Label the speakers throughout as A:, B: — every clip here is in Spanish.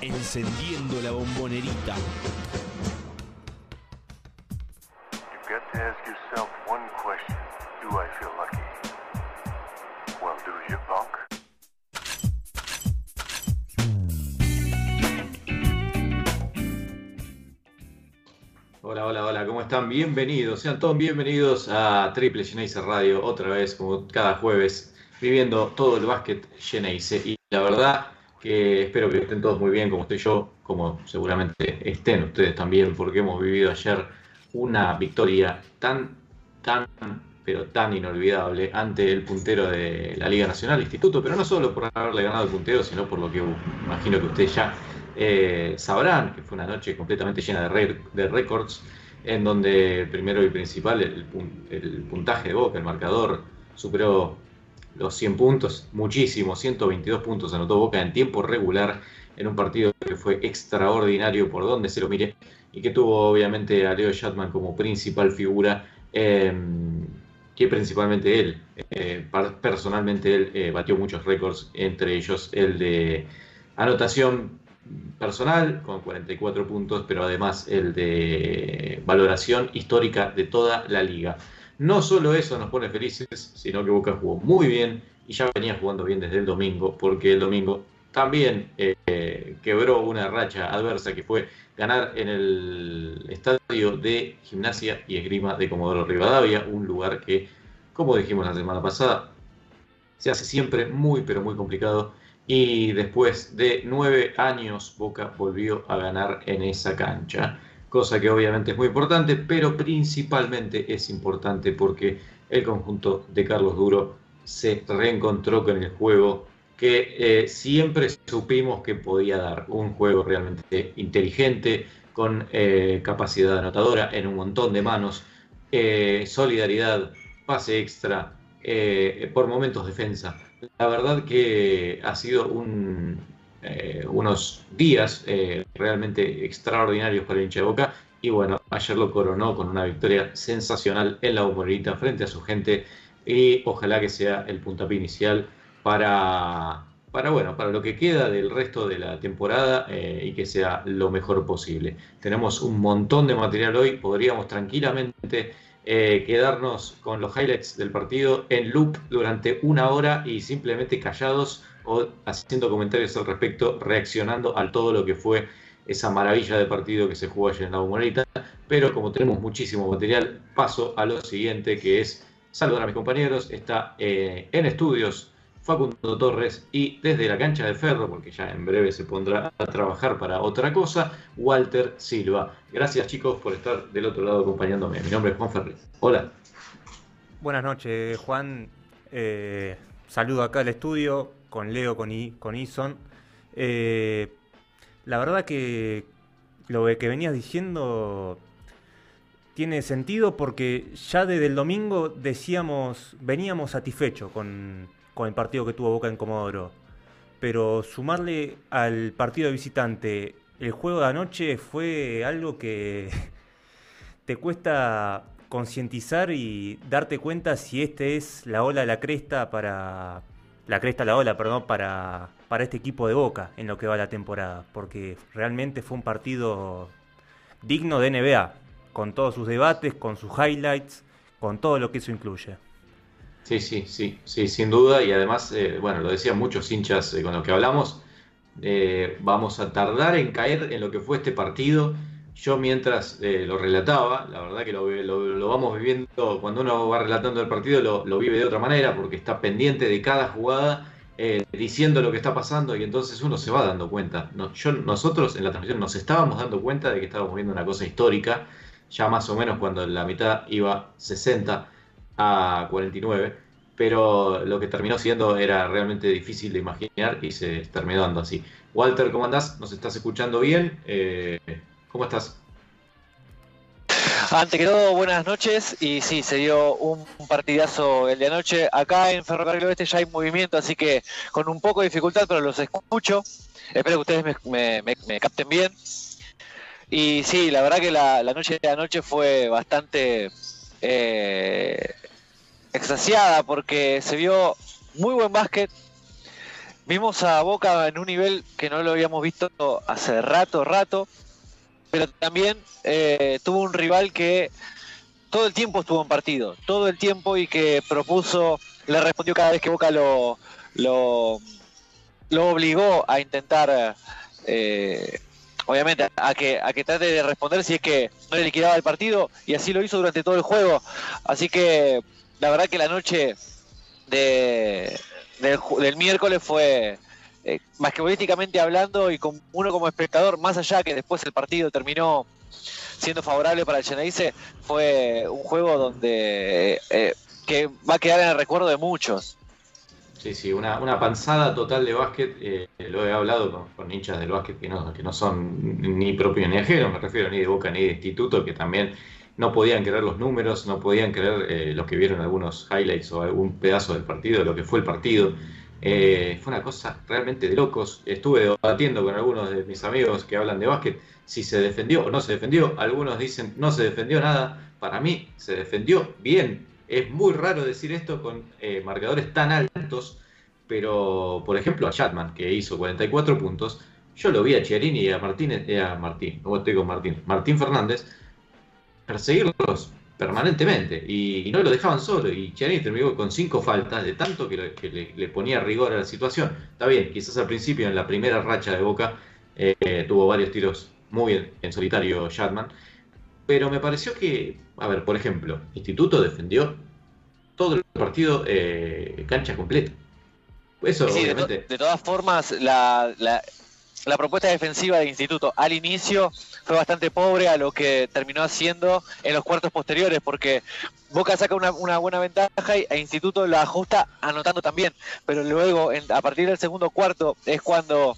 A: Encendiendo la bombonerita.
B: Hola, hola, hola, ¿cómo están? Bienvenidos, sean todos bienvenidos a Triple Geneise Radio, otra vez como cada jueves, viviendo todo el básquet Geneise. Y la verdad que espero que estén todos muy bien, como estoy yo, como seguramente estén ustedes también, porque hemos vivido ayer una victoria tan, tan, pero tan inolvidable ante el puntero de la Liga Nacional Instituto, pero no solo por haberle ganado el puntero, sino por lo que uh, imagino que ustedes ya eh, sabrán que fue una noche completamente llena de, récords, en donde primero y principal el, el puntaje de Boca, el marcador, superó los 100 puntos, muchísimo, 122 puntos anotó Boca en tiempo regular en un partido que fue extraordinario por donde se lo mire y que tuvo obviamente a Leo Shatman como principal figura, eh, que principalmente él, eh, personalmente él eh, batió muchos récords, entre ellos el de anotación personal con 44 puntos, pero además el de valoración histórica de toda la liga. No solo eso nos pone felices, sino que Boca jugó muy bien y ya venía jugando bien desde el domingo, porque el domingo también eh, quebró una racha adversa que fue ganar en el estadio de gimnasia y esgrima de Comodoro Rivadavia, un lugar que, como dijimos la semana pasada, se hace siempre muy pero muy complicado. Y después de nueve años Boca volvió a ganar en esa cancha, cosa que obviamente es muy importante, pero principalmente es importante porque el conjunto de Carlos Duro se reencontró con el juego que eh, siempre supimos que podía dar, un juego realmente inteligente, con eh, capacidad anotadora en un montón de manos, eh, solidaridad, pase extra, por momentos defensa. La verdad que ha sido un, eh, unos días eh, realmente extraordinarios para el hincha de Boca. Y bueno, ayer lo coronó con una victoria sensacional en la Bombonera frente a su gente. Y ojalá que sea el puntapié inicial para, para, bueno, para lo que queda del resto de la temporada eh, y que sea lo mejor posible. Tenemos un montón de material hoy, podríamos tranquilamente quedarnos con los highlights del partido en loop durante una hora y simplemente callados haciendo comentarios al respecto, reaccionando a todo lo que fue esa maravilla de partido que se jugó ayer en la Bombonera. Pero como tenemos muchísimo material, paso a lo siguiente que es saludar a mis compañeros. Está eh, en estudios Facundo Torres y desde la cancha de Ferro, porque ya en breve se pondrá a trabajar para otra cosa, Walter Silva. Gracias chicos por estar del otro lado acompañándome. Mi nombre es Juan Ferriz. Hola.
C: Buenas noches, Juan. Eh, saludo acá al estudio con Leo, con, con Ison. Eh, la verdad que lo que venías diciendo tiene sentido porque ya desde el domingo decíamos, veníamos satisfechos con, con el partido que tuvo Boca en Comodoro. Pero sumarle al partido de visitante el juego de anoche fue algo que te cuesta concientizar y darte cuenta si este es la ola, la cresta para. La cresta, la ola, perdón, para, para este equipo de Boca en lo que va la temporada. Porque realmente fue un partido digno de NBA. Con todos sus debates, con sus highlights, con todo lo que eso incluye.
B: Sí, sí, sí, sí, sin duda. Y además, eh, bueno, lo decían muchos hinchas eh, con los que hablamos. eh, vamos a tardar en caer en lo que fue este partido. Yo mientras eh, lo relataba, la verdad que lo, lo- lo vamos viviendo, cuando uno va relatando el partido lo, lo vive de otra manera, porque está pendiente de cada jugada, eh, diciendo lo que está pasando y entonces uno se va dando cuenta. Yo, nosotros en la transmisión nos estábamos dando cuenta de que estábamos viendo una cosa histórica, ya más o menos cuando la mitad iba 60 a 49, pero lo que terminó siendo era realmente difícil de imaginar y se terminó dando así. Walter, ¿cómo andás? ¿Nos estás escuchando bien? Eh, ¿Cómo estás?
D: Ante que todo, buenas noches. Y sí, se dio un partidazo el de anoche. Acá en Ferrocarril Oeste ya hay movimiento, así que con un poco de dificultad, pero los escucho. Espero que ustedes me, capten bien. Y sí, la verdad que la, la noche de anoche fue bastante eh, extasiada porque se vio muy buen básquet. vimos a Boca en un nivel que no lo habíamos visto hace rato, rato, pero también eh, tuvo un rival que todo el tiempo estuvo en partido, todo el tiempo y que propuso, le respondió cada vez que Boca lo, lo, lo obligó a intentar, eh, obviamente, a que, a que trate de responder si es que no le liquidaba el partido y así lo hizo durante todo el juego. Así que la verdad que la noche de, del, miércoles fue, eh, más que políticamente hablando y con uno como espectador, más allá que después el partido terminó siendo favorable para el Geneise, fue un juego donde eh, que va a quedar en el recuerdo de muchos.
B: Sí, sí, una, una panzada total de básquet. eh, lo he hablado con, con hinchas del básquet que no, que no son ni propios ni ajenos, me refiero ni de Boca ni de Instituto, que también no podían creer los números, no podían creer eh, los que vieron algunos highlights o algún pedazo del partido, de lo que fue el partido. Eh, fue una cosa realmente de locos. Estuve debatiendo con algunos de mis amigos que hablan de básquet si se defendió o no se defendió. Algunos dicen no se defendió nada. Para mí se defendió bien. Es muy raro decir esto con eh, marcadores tan altos, pero por ejemplo a Chatman, que hizo 44 puntos, yo lo vi a Chiarini y a eh, Martín, no estoy con Martín, Martín Fernández, perseguirlos permanentemente y, y no lo dejaban solo. Y Chiarini terminó con cinco faltas de tanto que, le, que le- le ponía rigor a la situación. Está bien, quizás al principio, en la primera racha de Boca, eh, tuvo varios tiros muy en, en solitario Chatman, pero me pareció que, a ver, por ejemplo, Instituto defendió todo el partido eh, cancha completa. Eso,
D: Sí, de, to-
B: obviamente.
D: de todas formas, la, la- la propuesta defensiva del instituto al inicio fue bastante pobre a lo que terminó haciendo en los cuartos posteriores, porque Boca saca una, buena ventaja y, e Instituto la ajusta anotando también, pero luego en- a partir del segundo cuarto es cuando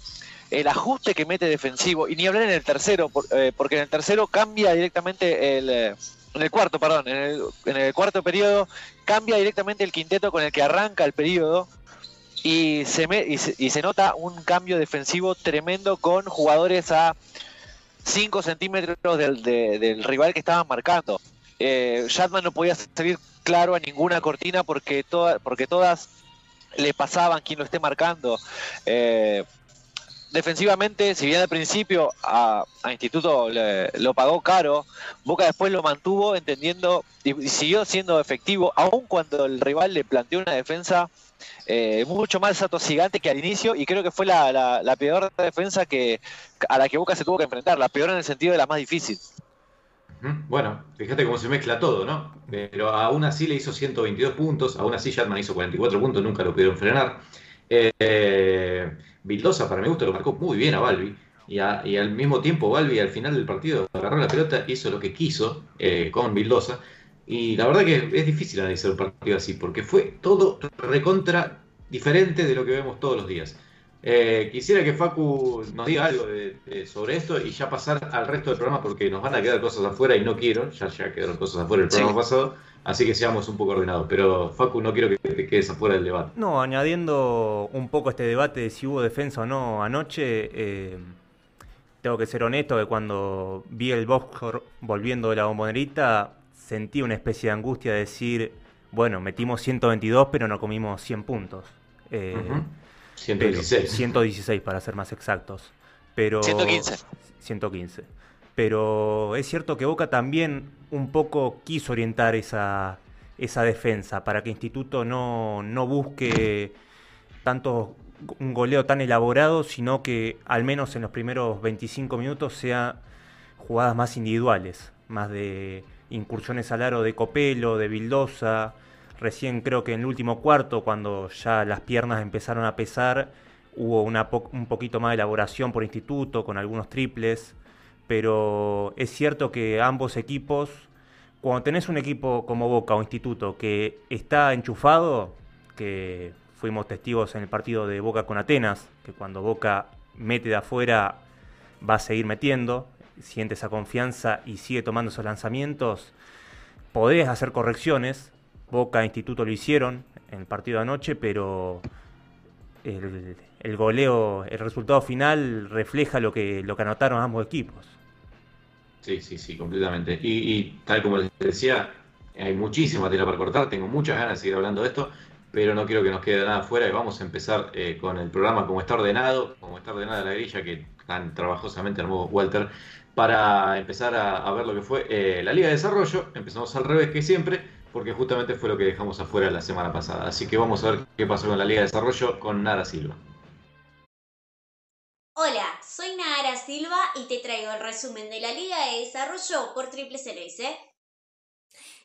D: el ajuste que mete defensivo, y ni hablar en el tercero, eh, porque en el tercero cambia directamente el... eh, en el cuarto, perdón, en el, en el cuarto periodo cambia directamente el quinteto con el que arranca el periodo y se, me- y, se, y se nota un cambio defensivo tremendo con jugadores a 5 centímetros del, de- del rival que estaban marcando. Eh, no podía salir claro a ninguna cortina porque, toda, porque todas le pasaban quien lo esté marcando. Eh, defensivamente, si bien al principio a, a Instituto le- lo pagó caro, Boca después lo mantuvo entendiendo y, y siguió siendo efectivo, aun cuando el rival le planteó una defensa eh, mucho más atosigante que al inicio y creo que fue la, peor defensa que a la que Boca se tuvo que enfrentar, la peor en el sentido de la más difícil.
B: Bueno, fíjate cómo se mezcla todo, ¿no? Pero aún así le hizo 122 puntos, aún así Shatman hizo 44 puntos, nunca lo pudieron frenar. Eh, Vildosa, para mi gusto, lo marcó muy bien a Balbi. Y al mismo tiempo, Balbi al final del partido agarró la pelota, hizo lo que quiso eh, con Vildosa. Y la verdad que es difícil analizar un partido así, porque fue todo recontra diferente de lo que vemos todos los días. Eh, quisiera que Facu nos diga algo de- de- sobre esto y ya pasar al resto del programa porque nos van a quedar cosas afuera y no quiero, ya, ya quedaron cosas afuera del
D: Sí.
B: programa pasado, así que seamos un poco ordenados. Pero Facu, no quiero que te quedes afuera del debate.
C: No, añadiendo un poco este debate de si hubo defensa o no anoche, eh, tengo que ser honesto que cuando vi el Boscor volviendo de la bombonerita, sentí una especie de angustia de decir, bueno, metimos 122 pero no comimos 100 puntos. Eh,
B: Ujú.
C: pero-
B: 116.
C: 116 para ser más exactos. Pero
D: 115.
C: 115. Pero es cierto que Boca también un poco quiso orientar esa, esa defensa para que Instituto no, no busque tanto un goleo tan elaborado, sino que al menos en los primeros 25 minutos sea jugadas más individuales, más de incursiones al aro de Copelo, de Vildosa. Recién creo que en el último cuarto, cuando ya las piernas empezaron a pesar, hubo un poquito más de elaboración por instituto, con algunos triples. Pero es cierto que ambos equipos, cuando tenés un equipo como Boca o Instituto que está enchufado, que fuimos testigos en el partido de Boca con Atenas, que cuando Boca mete de afuera va a seguir metiendo, siente esa confianza y sigue tomando esos lanzamientos, podés hacer correcciones. Boca e Instituto lo hicieron en el partido de anoche, pero el, el goleo, el resultado final refleja lo que, lo que anotaron ambos equipos.
B: Sí, sí, sí, completamente. Y, tal como les decía, hay muchísima tela para cortar, tengo muchas ganas de seguir hablando de esto, pero no quiero que nos quede nada fuera y vamos a empezar eh, con el programa como está ordenado, como está ordenada la grilla que tan trabajosamente armó Walter, para empezar a, ver lo que fue eh, la Liga de Desarrollo. Empezamos al revés que siempre, porque justamente fue lo que dejamos afuera la semana pasada. Así que vamos a ver qué pasó con la Liga de Desarrollo con Nara Silva.
E: Hola, soy Nara Silva y te traigo el resumen de la Liga de Desarrollo por Triple CLS.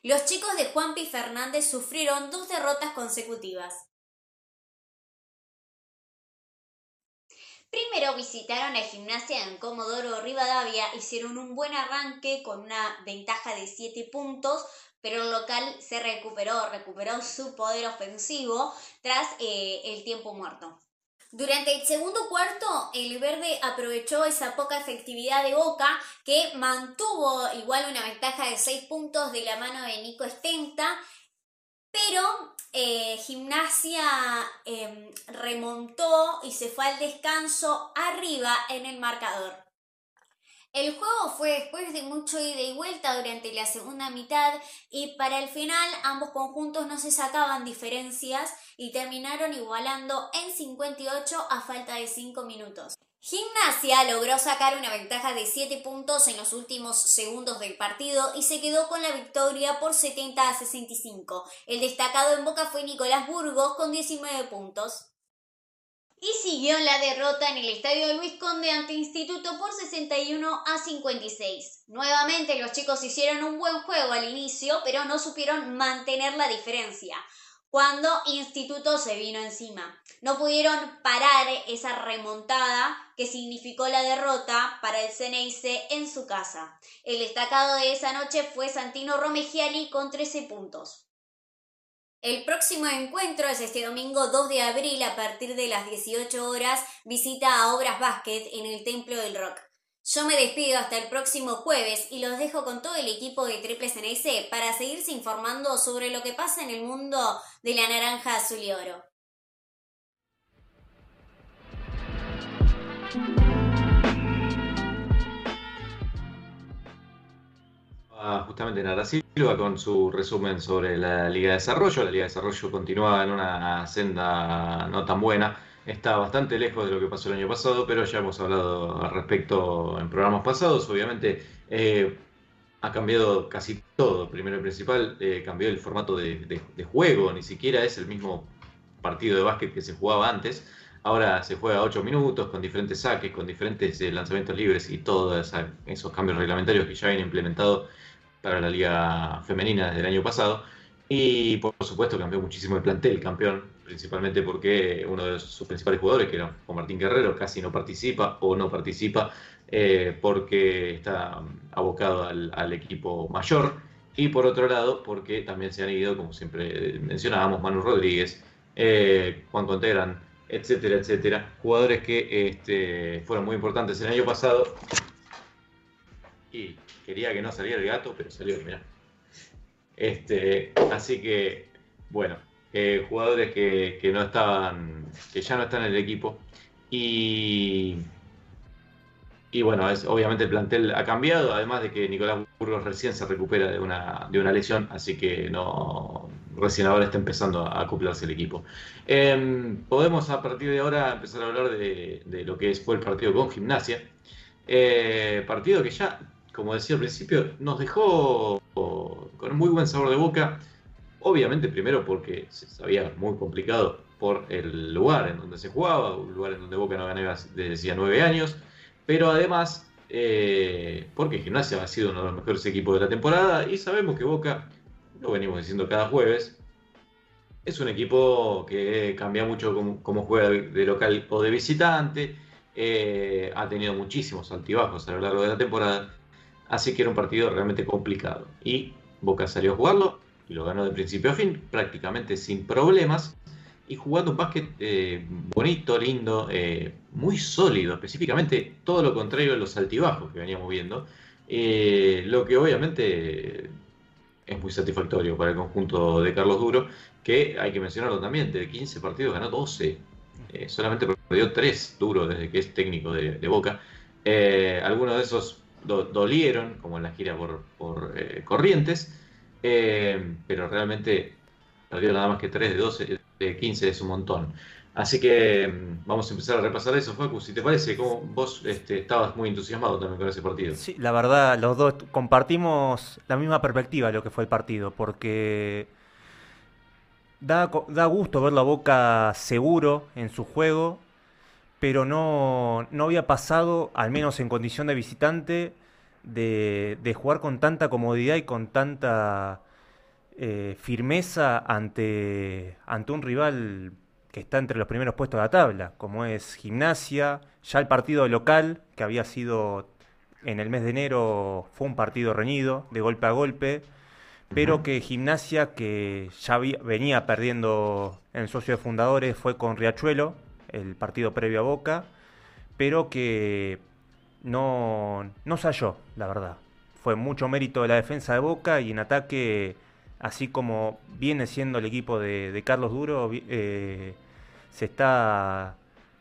E: Los chicos de Juanpi Fernández sufrieron dos derrotas consecutivas. Primero visitaron a Gimnasia en Comodoro Rivadavia, hicieron un buen arranque con una ventaja de 7 puntos, pero el local se recuperó, recuperó su poder ofensivo tras eh, el tiempo muerto. Durante el segundo cuarto, el verde aprovechó esa poca efectividad de Boca, que mantuvo igual una ventaja de 6 puntos de la mano de Nico Estenta, pero eh, Gimnasia em, remontó y se fue al descanso arriba en el marcador. El juego fue después de mucho ida y vuelta durante la segunda mitad y para el final ambos conjuntos no se sacaban diferencias y terminaron igualando en 58 a falta de 5 minutos. Gimnasia logró sacar una ventaja de 7 puntos en los últimos segundos del partido y se quedó con la victoria por 70 a 65. El destacado en Boca fue Nicolás Burgos con 19 puntos y siguió la derrota en el estadio Luis Conde ante Instituto por 61 a 56. Nuevamente los chicos hicieron un buen juego al inicio, pero no supieron mantener la diferencia. Cuando Instituto se vino encima. No pudieron parar esa remontada que significó la derrota para el Ceneice en su casa. El destacado de esa noche fue Santino Romegiali con 13 puntos. El próximo encuentro es este domingo 2 de abril a partir de las 18 horas, visita a Obras Basket en el Templo del Rock. Yo me despido hasta el próximo jueves y los dejo con todo el equipo de Triple CNC para seguirse informando sobre lo que pasa en el mundo de la naranja azul y oro.
B: justamente Nara Silva con su resumen sobre la Liga de Desarrollo. La Liga de Desarrollo continúa en una senda no tan buena. Está bastante lejos de lo que pasó el año pasado, pero ya hemos hablado al respecto en programas pasados. Obviamente eh, ha cambiado casi todo. Primero y principal, eh, cambió el formato de, juego. Ni siquiera es el mismo partido de básquet que se jugaba antes. Ahora se juega 8 minutos con diferentes saques, con diferentes eh, lanzamientos libres y todos esos cambios reglamentarios que ya habían implementado para la liga femenina desde el año pasado. Y por supuesto cambió muchísimo el plantel, campeón, principalmente porque uno de sus principales jugadores, que era Juan Martín Guerrero, casi no participa o no participa eh, porque está abocado al, equipo mayor. Y por otro lado, porque también se han ido, como siempre mencionábamos, Manu Rodríguez, eh, Juan Conteran, etcétera, etcétera. Jugadores que este, fueron muy importantes el año pasado y quería que no saliera el gato, pero salió, mirá. Este, así que, bueno, eh, jugadores que, que ya no están en el equipo. Y, y bueno, es, obviamente el plantel ha cambiado, además de que Nicolás Burgos recién se recupera de una, de una lesión, así que no recién ahora está empezando a acoplarse el equipo. Em, podemos a partir de ahora empezar a hablar de, lo que fue el partido con Gimnasia. Eh, partido que ya como decía al principio, nos dejó con un muy buen sabor de boca. Obviamente, primero porque se sabía muy complicado por el lugar en donde se jugaba, un lugar en donde Boca no ganaba desde nueve años, pero además eh, porque Gimnasia ha sido uno de los mejores equipos de la temporada y sabemos que Boca, lo venimos diciendo cada jueves, es un equipo que cambia mucho cómo, juega de local o de visitante, eh, ha tenido muchísimos altibajos a lo largo de la temporada Así que era un partido realmente complicado. Y Boca salió a jugarlo y lo ganó de principio a fin, prácticamente sin problemas. Y jugando un básquet eh, bonito, lindo, eh, muy sólido, específicamente todo lo contrario a los altibajos que veníamos viendo. Eh, lo que obviamente es muy satisfactorio para el conjunto de Carlos Duro, que hay que mencionarlo también, de 15 partidos ganó 12. solamente perdió 3 Duro desde que es técnico de, de Boca. algunos de esos dolieron, como en la gira por, eh, Corrientes, eh, pero realmente perdió nada más que 3 de 12, de 15 es un montón. Así que mm, vamos a empezar a repasar eso, Facu. Si te parece, como vos este, estabas muy entusiasmado también con ese partido.
C: Sí, la verdad, los dos compartimos la misma perspectiva de lo que fue el partido, porque da, da gusto ver la Boca seguro en su juego, pero no, no había pasado, al menos en condición de visitante, de, de jugar con tanta comodidad y con tanta eh, firmeza ante, ante un rival que está entre los primeros puestos de la tabla, como es Gimnasia, ya el partido local, que había sido en el mes de enero, fue un partido reñido, de golpe a golpe, pero que Gimnasia, que ya venía perdiendo en socio de fundadores, fue con Riachuelo, el partido previo a Boca, pero que no, no se halló, la verdad. Fue mucho mérito de la defensa de Boca y en ataque, así como viene siendo el equipo de, Carlos Duro, eh, se está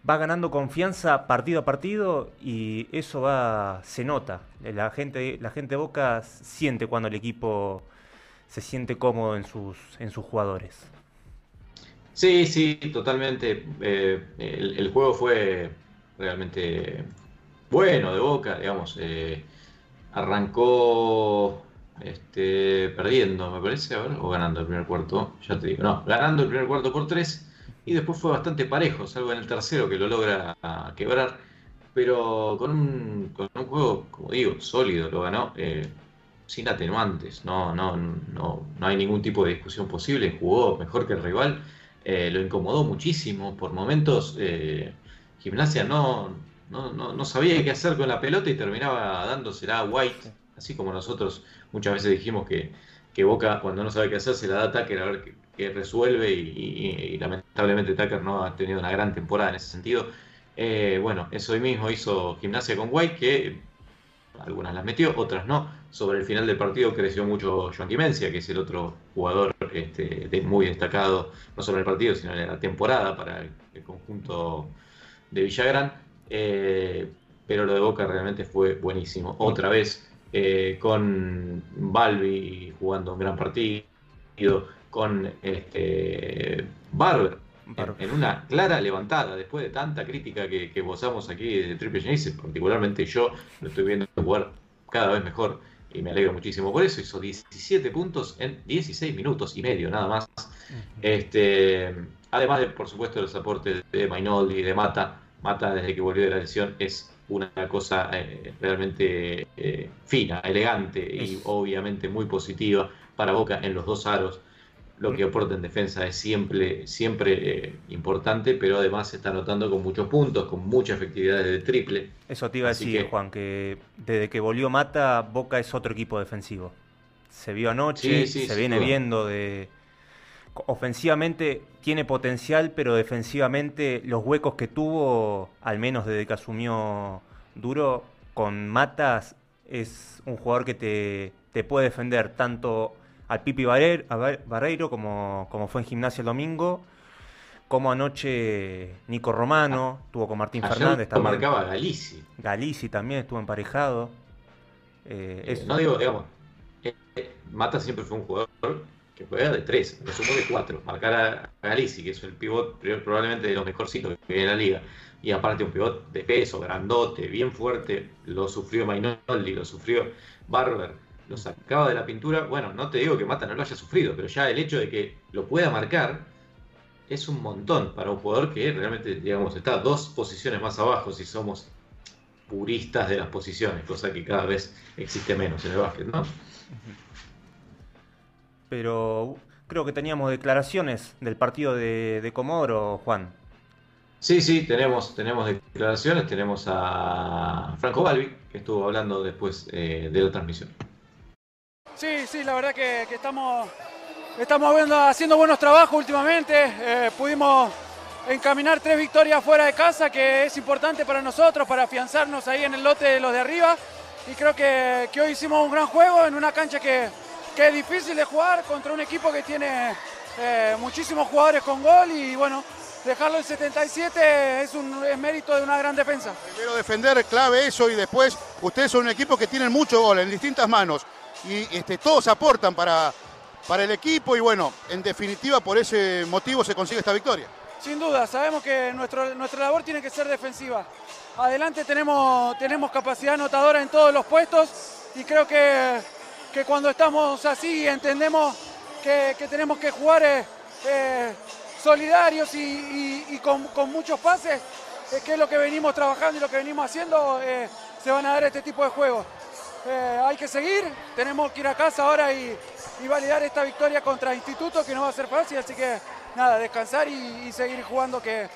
C: va ganando confianza partido a partido y eso va se nota. La gente la gente de Boca siente cuando el equipo se siente cómodo en sus en sus jugadores.
B: Sí, sí, totalmente. Eh, el juego fue realmente bueno de Boca, digamos. eh, arrancó este, perdiendo, me parece, a ver, o ganando el primer cuarto, ya te digo, no, ganando el primer cuarto por tres y después fue bastante parejo, salvo en el tercero que lo logra quebrar, pero con un, juego, como digo, sólido, lo ganó. eh, sin atenuantes, no, no, no, no hay ningún tipo de discusión posible, jugó mejor que el rival, eh, lo incomodó muchísimo, por momentos Gimnasia no, no, no, no sabía qué hacer con la pelota y terminaba dándosela a White, así como nosotros muchas veces dijimos que, que Boca cuando no sabe qué hacer se la da a Tucker a ver qué, qué resuelve y, y- y lamentablemente Tucker no ha tenido una gran temporada en ese sentido. Eh, bueno, eso hoy mismo hizo Gimnasia con White, que algunas las metió, otras no. Sobre el final del partido creció mucho Joan Mencia, que es el otro jugador este, de- muy destacado, no solo en el partido, sino en la temporada para el, el conjunto de Villagrán. Eh, pero lo de Boca realmente fue buenísimo. Otra vez eh, con Balbi jugando un gran partido, con este, Barber en,
C: Barber.
B: en una clara levantada, después de tanta crítica que, que gozamos aquí de Triple Genesis, particularmente yo lo estoy viendo jugar cada vez mejor y me alegro muchísimo por eso. Hizo 17 puntos en 16 minutos y medio, nada más. Este, además de, por supuesto, los aportes de Mainoldi y de Mata. Mata, desde que volvió de la lesión, es una cosa eh, realmente eh, fina, elegante y obviamente muy positiva para Boca en los dos aros. Lo que aporta en defensa es siempre, siempre eh, importante, pero además se está notando con muchos puntos, con mucha efectividad de triple.
C: Eso te iba a decir,
B: que-
C: Juan, que desde que volvió Mata, Boca es otro equipo defensivo. Se vio anoche,
B: Sí, sí,
C: se viene viendo de... Ofensivamente tiene potencial, pero defensivamente los huecos que tuvo, al menos desde que asumió Duro, con Matas es un jugador que te, te puede defender tanto al Pipi Barreiro como, como fue en Gimnasia el domingo, como anoche Nico Romano, tuvo con Martín
B: Ayer
C: Fernández también.
B: marcaba Galici.
C: Galici también estuvo emparejado. Eh,
B: Eh, no digo, digamos, eh, eh, Mata siempre fue un jugador que juega de tres, lo sumo de cuatro. Marcar a Galici, que es el pivot probablemente de los mejorcitos que viene en la liga, y aparte un pivot de peso, grandote, bien fuerte, lo sufrió Mainoldi, lo sufrió Barber, lo sacaba de la pintura. Bueno, no te digo que Mata no lo haya sufrido, pero ya el hecho de que lo pueda marcar es un montón para un jugador que realmente, digamos, está dos posiciones más abajo si somos puristas de las posiciones, cosa que cada vez existe menos en el básquet, ¿no?
C: Pero creo que teníamos declaraciones del partido de, de Comodoro, Juan.
B: Sí, sí, tenemos, tenemos declaraciones, tenemos a Franco Balbi, que estuvo hablando después eh, de la transmisión.
F: Sí, sí, la verdad que, que estamos, estamos viendo- haciendo buenos trabajos últimamente. Eh, pudimos encaminar tres victorias fuera de casa, que es importante para nosotros, para afianzarnos ahí en el lote de los de arriba. Y creo que, que hoy hicimos un gran juego en una cancha que, que es difícil de jugar contra un equipo que tiene eh, muchísimos jugadores con gol y bueno, dejarlo en 77 es un es mérito de una gran defensa.
G: Primero defender, clave eso, y después ustedes son un equipo que tienen mucho gol en distintas manos. Y este, todos aportan para, para el equipo y bueno, en definitiva por ese motivo se consigue esta victoria.
F: Sin duda, sabemos que nuestro, nuestra labor tiene que ser defensiva. Adelante tenemos, tenemos capacidad anotadora en todos los puestos y creo que, que cuando estamos así entendemos que, que tenemos que jugar eh, eh, solidarios y, y- y con, con muchos pases, eh, que es lo que venimos trabajando y lo que venimos haciendo, eh, se van a dar este tipo de juegos. Hay que seguir, tenemos que ir a casa ahora y, y validar esta victoria contra Instituto, que no va a ser fácil, así que nada, descansar y, seguir jugando que,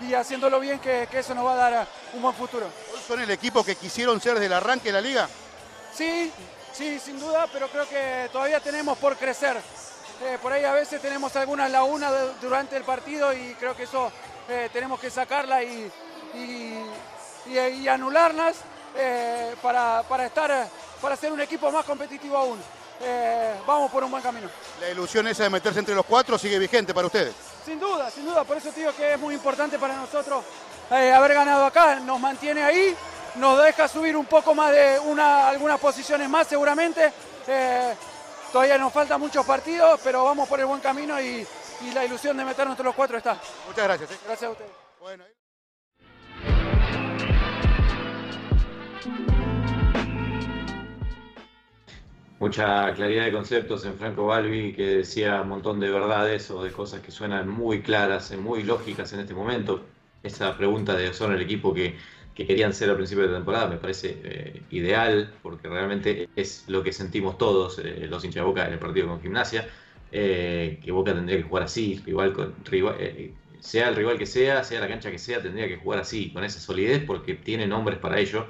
F: y haciéndolo bien, que, que eso nos va a dar un buen futuro.
G: Son el equipo que quisieron ser desde el arranque de la liga.
F: Sí, sí, sin duda, pero creo que todavía tenemos por crecer. Eh, por ahí a veces tenemos algunas lagunas durante el partido y creo que eso eh, tenemos que sacarla y, y- y- y anularlas eh, para, para estar, para ser un equipo más competitivo aún. Eh, vamos por un buen camino.
G: La ilusión esa de meterse entre los cuatro sigue vigente para ustedes.
F: Sin duda, sin duda, por eso te digo que es muy importante para nosotros eh, haber ganado acá, nos mantiene ahí, nos deja subir un poco más de una, algunas posiciones más seguramente. Eh, todavía nos faltan muchos partidos, pero vamos por el buen camino y, y la ilusión de meternos entre los cuatro está.
G: Muchas gracias. ¿eh?
F: Gracias a ustedes.
G: Bueno,
B: Mucha claridad de conceptos en Franco Balbi, que decía un montón de verdades o de cosas que suenan muy claras, eh, muy lógicas en este momento. Esa pregunta de son el equipo que, que querían ser al principio de temporada me parece eh, ideal, porque realmente es lo que sentimos todos eh, los hinchas de Boca en el partido con Gimnasia, eh, que Boca tendría que jugar así, rival con, rival, sea el rival que sea, sea la cancha que sea, tendría que jugar así, con esa solidez, porque tiene nombres para ello.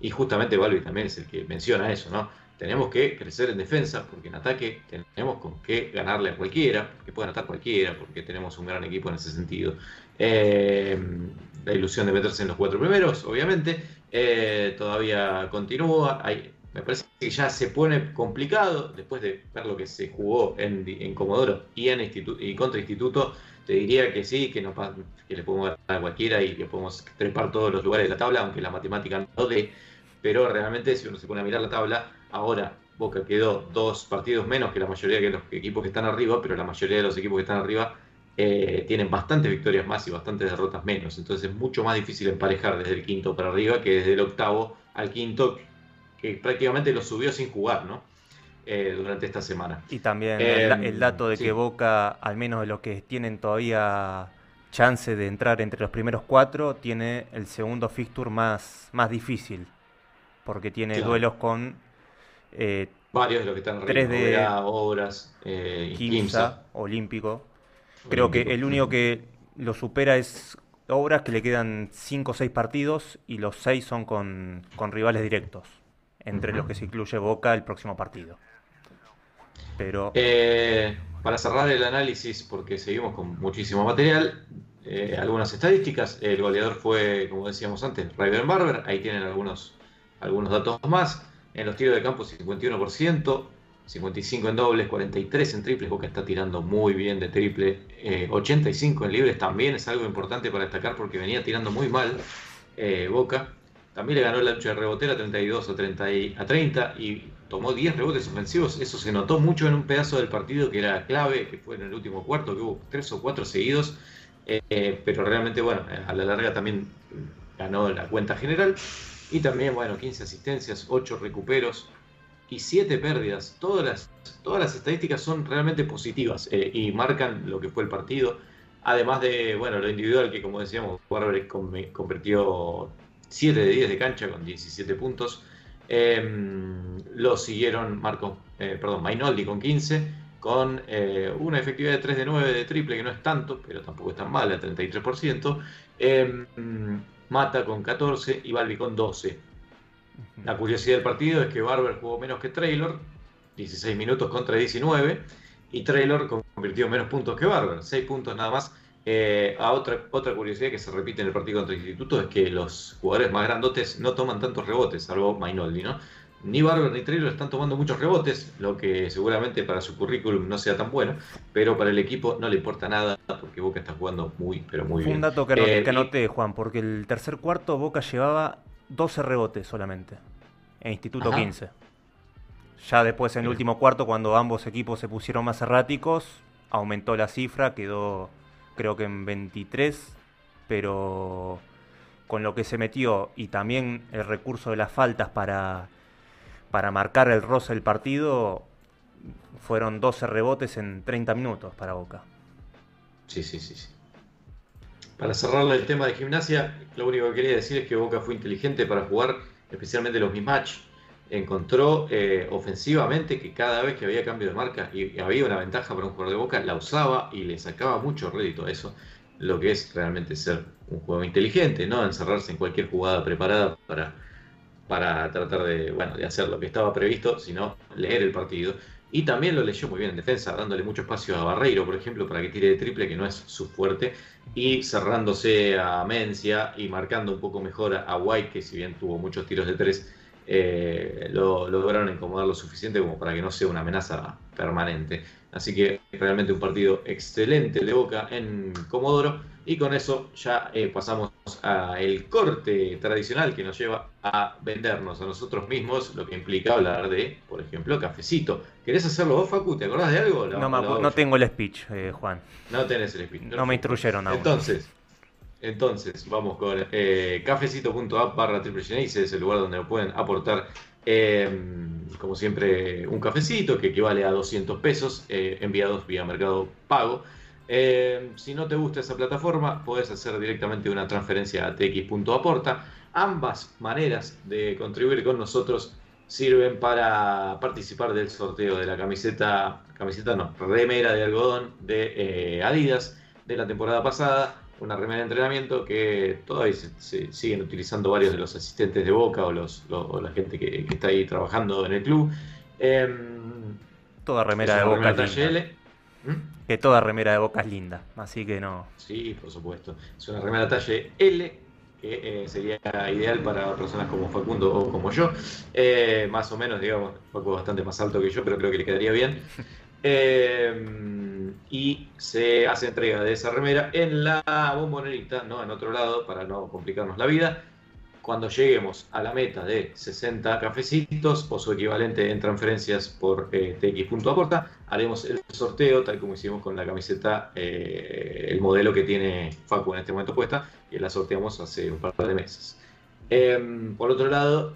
B: Y justamente Balbi también es el que menciona eso, ¿no? Tenemos que crecer en defensa, porque en ataque tenemos con qué ganarle a cualquiera, porque puede anotar cualquiera, porque tenemos un gran equipo en ese sentido. Eh, la ilusión de meterse en los cuatro primeros, obviamente, eh, todavía continúa. Me parece que ya se pone complicado después de ver lo que se jugó en, Comodoro y, en Institu- y contra Instituto. Te diría que sí, que, no, pa- que le podemos ganar a cualquiera y que podemos trepar todos los lugares de la tabla, aunque la matemática no dé. Pero realmente, si uno se pone a mirar la tabla, ahora Boca quedó dos partidos menos que la mayoría de los equipos que están arriba, pero la mayoría de los equipos que están arriba eh, tienen bastantes victorias más y bastantes derrotas menos. Entonces es mucho más difícil emparejar desde el quinto para arriba que desde el octavo al quinto, que prácticamente lo subió sin jugar, ¿no? Eh, durante esta semana.
C: Y también
B: Eh,
C: el, el dato de
B: sí.
C: que Boca, al menos de los que tienen todavía chance de entrar entre los primeros cuatro, tiene el segundo fixture más, más difícil. Porque tiene
B: Claro.
C: duelos con eh,
B: Varios de los que están
C: de-
B: Oberá, Obras, eh.
C: Olímpico. Creo que el único que lo supera es Obras, que le quedan 5 o 6 partidos y los 6 son con, con rivales directos, entre los que se incluye Boca el próximo partido. Pero
B: Eh, para cerrar el análisis, porque seguimos con muchísimo material, eh, algunas estadísticas. El goleador fue, como decíamos antes, Raven Barber. Ahí tienen algunos, algunos datos más. En los tiros de campo, 51%, 55 en dobles, 43 en triples. Boca está tirando muy bien de triple. Eh, 85 en libres también es algo importante para destacar porque venía tirando muy mal eh, Boca. También le ganó la lucha de rebotera 32 a 30, y, a 30 y tomó 10 rebotes ofensivos. Eso se notó mucho en un pedazo del partido que era clave, que fue en el último cuarto, que hubo 3 o 4 seguidos. Eh, eh, pero realmente, bueno, a la larga también ganó la cuenta general. Y también, bueno, 15 asistencias, 8 recuperos y 7 pérdidas. Todas las, todas las estadísticas son realmente positivas eh, y marcan lo que fue el partido. Además de, bueno, lo individual que, como decíamos, Barber com- convirtió 7 de 10 de cancha con 17 puntos. Eh, lo siguieron Marco, eh, perdón, Mainoldi con 15, con eh, una efectividad de 3 de 9 de triple, que no es tanto, pero tampoco es tan mala, 33%. Mata con 14 y Balbi con 12. La curiosidad del partido es que Barber jugó menos que Traylor, 16 minutos contra 19, y Traylor convirtió menos puntos que Barber, 6 puntos nada más. Eh, a otra, otra curiosidad que se repite en el partido contra el Instituto es que los jugadores más grandotes no toman tantos rebotes, salvo Mainoldi, ¿no? Ni Barber ni Traylor están tomando muchos rebotes, lo que seguramente para su currículum no sea tan bueno, pero para el equipo no le importa nada porque Boca está jugando muy, pero muy
C: fue
B: bien.
C: un dato que anoté,
B: Eh,
C: que Juan, porque el tercer cuarto Boca llevaba 12 rebotes solamente. E Instituto
B: Ajá.
C: 15. Ya después en el último cuarto, cuando ambos equipos se pusieron más erráticos, aumentó la cifra, quedó creo que en 23, pero con lo que se metió y también el recurso de las faltas para, para marcar el roce del partido, fueron 12 rebotes en 30 minutos para Boca.
B: Sí, sí, sí, sí. Para cerrar el tema de gimnasia, lo único que quería decir es que Boca fue inteligente para jugar, especialmente los mismatch. Encontró eh, ofensivamente que cada vez que había cambio de marca y había una ventaja para un jugador de Boca, la usaba y le sacaba mucho rédito a eso, lo que es realmente ser un juego inteligente, no encerrarse en cualquier jugada preparada para, para tratar de, bueno, de hacer lo que estaba previsto, sino leer el partido. Y también lo leyó muy bien en defensa, dándole mucho espacio a Barreiro, por ejemplo, para que tire de triple, que no es su fuerte, y cerrándose a Mencia y marcando un poco mejor a White, que si bien tuvo muchos tiros de tres, eh, lo, lograron incomodar lo suficiente como para que no sea una amenaza permanente. Así que realmente un partido excelente de Boca en Comodoro. Y con eso ya eh, pasamos al corte tradicional que nos lleva a vendernos a nosotros mismos, lo que implica hablar de, por ejemplo, cafecito. ¿Querés hacerlo vos, Facu? ¿Te acordás de algo?
C: no, no tengo el speech, eh, Juan.
B: No tenés el speech.
C: No, me instruyeron aún.
B: Entonces, entonces, vamos con eh, cafecito.app barra triple es el lugar donde pueden aportar, em, como siempre, un cafecito que equivale a 200 pesos eh, enviados vía Mercado Pago. Em, si no te gusta esa plataforma, puedes hacer directamente una transferencia a tx.aporta. Ambas maneras de contribuir con nosotros sirven para participar del sorteo de la camiseta, camiseta no, remera de algodón de eh, Adidas de la temporada pasada una remera de entrenamiento que todavía se, siguen utilizando varios de los asistentes de Boca o, los, la gente que, está ahí trabajando en el club. Em,
C: toda remera de Boca. ¿Mm? Que toda remera de Boca es linda, así que no.
B: Sí, por supuesto. Es una remera talle L que eh, sería ideal para personas como Facundo o como yo. Eh, más o menos, digamos, Facundo bastante más alto que yo, pero creo que le quedaría bien. Em, y se hace entrega de esa remera en la bombonerita, no en otro lado, para no complicarnos la vida. Cuando lleguemos a la meta de 60 cafecitos o su equivalente en transferencias por eh, tx.aporta, haremos el sorteo tal como hicimos con la camiseta, eh, el modelo que tiene Facu en este momento puesta, y la sorteamos hace un par de meses. Em, por otro lado,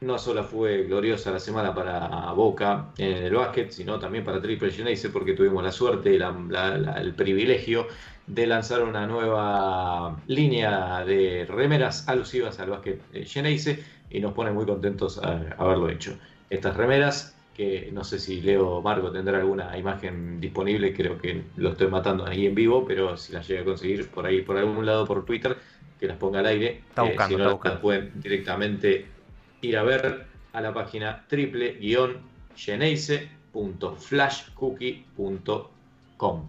B: no solo fue gloriosa la semana para Boca en el básquet, sino también para Triple Geneise porque tuvimos la suerte y el privilegio de lanzar una nueva línea de remeras alusivas al básquet Geneise y nos pone muy contentos a, haberlo hecho. Estas remeras, que no sé si Leo Marco tendrá alguna imagen disponible, creo que lo estoy matando ahí en vivo, pero si las llega a conseguir por ahí, por algún lado, por Twitter, que las ponga al aire.
C: Está eh, buscando,
B: si no, las pueden directamente ir a ver a la página triple-geneise.flashcookie.com.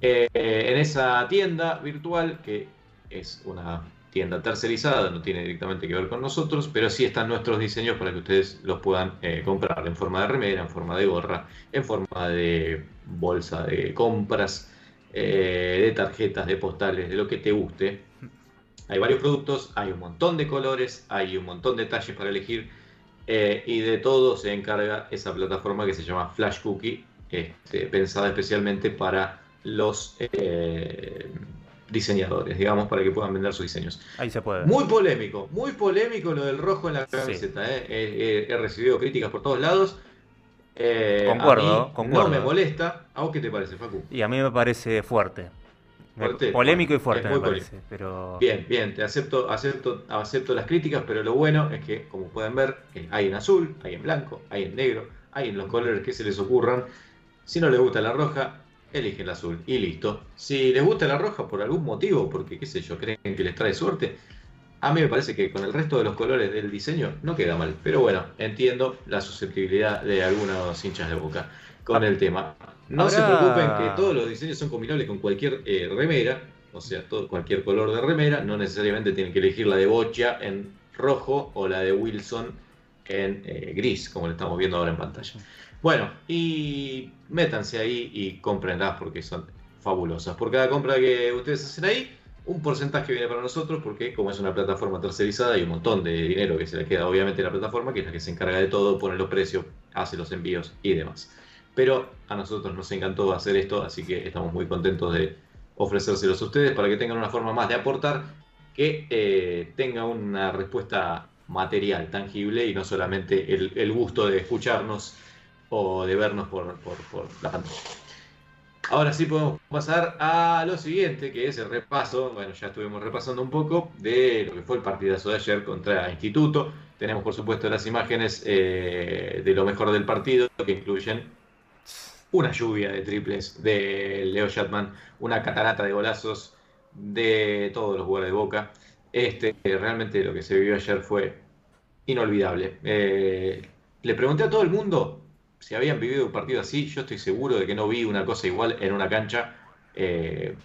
B: Eh, en esa tienda virtual, que es una tienda tercerizada, no tiene directamente que ver con nosotros, pero sí están nuestros diseños para que ustedes los puedan eh, comprar en forma de remera, en forma de gorra, en forma de bolsa de compras, eh, de tarjetas, de postales, de lo que te guste. Hay varios productos, hay un montón de colores, hay un montón de detalles para elegir eh, y de todo se encarga esa plataforma que se llama Flash Cookie, este, pensada especialmente para los eh, diseñadores, digamos, para que puedan vender sus diseños.
C: Ahí se puede.
B: Muy polémico, muy polémico lo del rojo en la camiseta. Eh. he recibido críticas por todos lados.
C: concuerdo, concuerdo.
B: No me molesta. ¿A vos qué te parece, Facu?
C: Y a mí me parece fuerte. Polémico y fuerte, me parece. Pero...
B: Bien, bien, te acepto, acepto, acepto las críticas, pero lo bueno es que, como pueden ver, hay en azul, hay en blanco, hay en negro, hay en los colores que se les ocurran. Si no les gusta la roja, eligen el azul y listo. Si les gusta la roja por algún motivo, porque qué sé yo, creen que les trae suerte, a mí me parece que con el resto de los colores del diseño no queda mal. Pero bueno, entiendo la susceptibilidad de algunos hinchas de boca con el tema. No se preocupen que todos los diseños son combinables con cualquier eh, remera, o sea, todo, cualquier color de remera, no necesariamente tienen que elegir la de Bocha en rojo o la de Wilson en eh, gris, como le estamos viendo ahora en pantalla. Bueno, y métanse ahí y cómprenlas porque son fabulosas. Por cada compra que ustedes hacen ahí, un porcentaje viene para nosotros porque como es una plataforma tercerizada hay un montón de dinero que se le queda obviamente a la plataforma, que es la que se encarga de todo, pone los precios, hace los envíos y demás. Pero a nosotros nos encantó hacer esto, así que estamos muy contentos de ofrecérselos a ustedes para que tengan una forma más de aportar que eh, tenga una respuesta material, tangible y no solamente el, gusto de escucharnos o de vernos por la pantalla. Ahora sí podemos pasar a lo siguiente, que es el repaso, bueno, ya estuvimos repasando un poco de lo que fue el partidazo de ayer contra Instituto. Tenemos por supuesto las imágenes eh, de lo mejor del partido, que incluyen una lluvia de triples de Leo Shatman, una catarata de golazos de todos los jugadores de Boca. Este, realmente lo que se vivió ayer fue inolvidable. Eh, le pregunté a todo el mundo si habían vivido un partido así, yo estoy seguro de que no vi una cosa igual en una cancha, eh,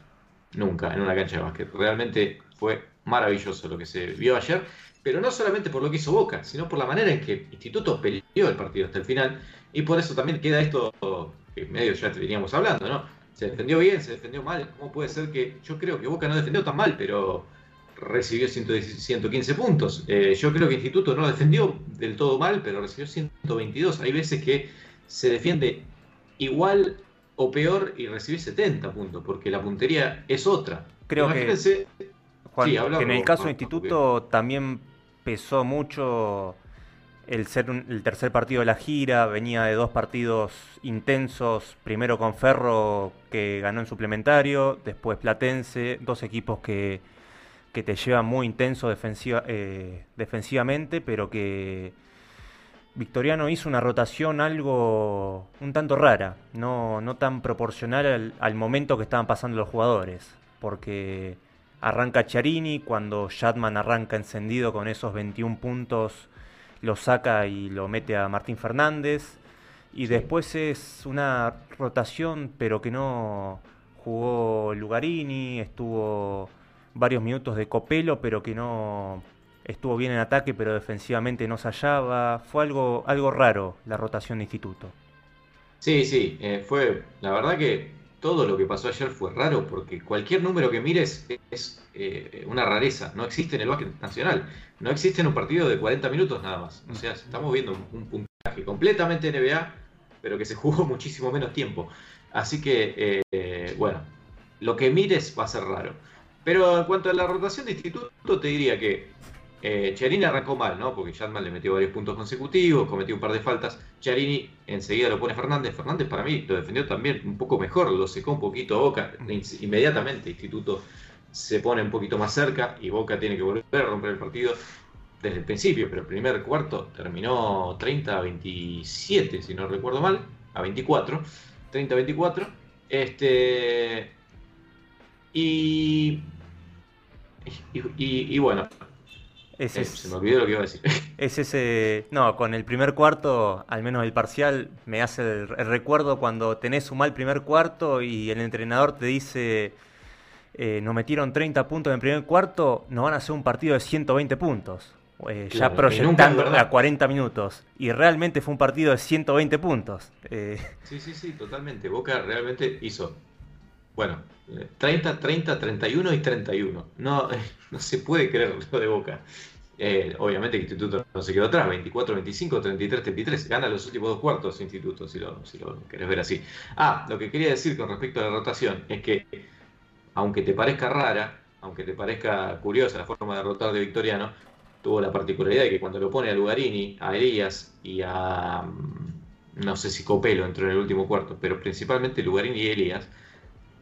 B: nunca, en una cancha de básquet. Realmente fue maravilloso lo que se vio ayer, pero no solamente por lo que hizo Boca, sino por la manera en que Instituto peleó el partido hasta el final, y por eso también queda esto que medio ya te veníamos hablando, ¿no? Se defendió bien, se defendió mal. ¿Cómo puede ser que yo creo que Boca no defendió tan mal, pero recibió 115 puntos? Eh, yo creo que Instituto no defendió del todo mal, pero recibió 122. Hay veces que se defiende igual o peor y recibe 70 puntos, porque la puntería es otra.
C: Creo
B: Imagínense,
C: que, Juan,
B: Sí, habla
C: que en el caso de Instituto también pesó mucho el ser el tercer partido de la gira, venía de dos partidos intensos, primero con Ferro que ganó en suplementario, después Platense, dos equipos que, que te llevan muy intenso defensiva, eh, defensivamente, pero que Victoriano hizo una rotación algo un tanto rara, no, no tan proporcional al, momento que estaban pasando los jugadores, porque arranca Chiarini, cuando Shatman arranca encendido con esos 21 puntos, lo saca y lo mete a Martín Fernández, y después es una rotación, pero que no jugó Lugarini, estuvo varios minutos de Copelo, pero que no estuvo bien en ataque, pero defensivamente no se hallaba. Fue algo, algo raro la rotación de instituto.
B: Sí, sí, eh, fue, la verdad que todo lo que pasó ayer fue raro, porque cualquier número que mires es eh, una rareza, no existe en el básquet nacional, no existe en un partido de 40 minutos nada más, o sea, estamos viendo un, un puntaje completamente NBA, pero que se jugó muchísimo menos tiempo, así que, eh, bueno, lo que mires va a ser raro. Pero en cuanto a la rotación de instituto, te diría que eh, Chiarini arrancó mal, ¿no? Porque Chatman le metió varios puntos consecutivos, cometió un par de faltas. Chiarini enseguida lo pone Fernández. Fernández para mí lo defendió también un poco mejor, lo secó un poquito a Boca. In- Inmediatamente Instituto se pone un poquito más cerca y Boca tiene que volver a romper el partido desde el principio, pero el primer cuarto terminó 30 a 27, si no recuerdo mal, a 24, 30 a 24. Este, y, y, y- y bueno,
C: Es,
B: eh, se me olvidó lo que iba a decir.
C: es ese. No, con el primer cuarto, al menos el parcial, me hace el, el recuerdo cuando tenés un mal primer cuarto y el entrenador te dice. eh, nos metieron 30 puntos en el primer cuarto, nos van a hacer un partido de 120 puntos. Eh,
B: Claro,
C: ya proyectando a 40 minutos. Y realmente fue un partido de 120 puntos. Eh,
B: Sí, sí, sí, totalmente. Boca realmente hizo, bueno, eh, 30, 30, 31 y 31. No, no se puede creer lo de Boca. Eh, obviamente que Instituto no se quedó atrás, 24, 25, 33, 33. Gana los últimos dos cuartos Instituto, si lo, si lo querés ver así. Ah, lo que quería decir con respecto a la rotación es que, aunque te parezca rara, aunque te parezca curiosa la forma de rotar de Victoriano, tuvo la particularidad de que cuando lo pone a Lugarini, a Elías y a. mm, No sé si Copelo entró en el último cuarto, pero principalmente Lugarini y Elías,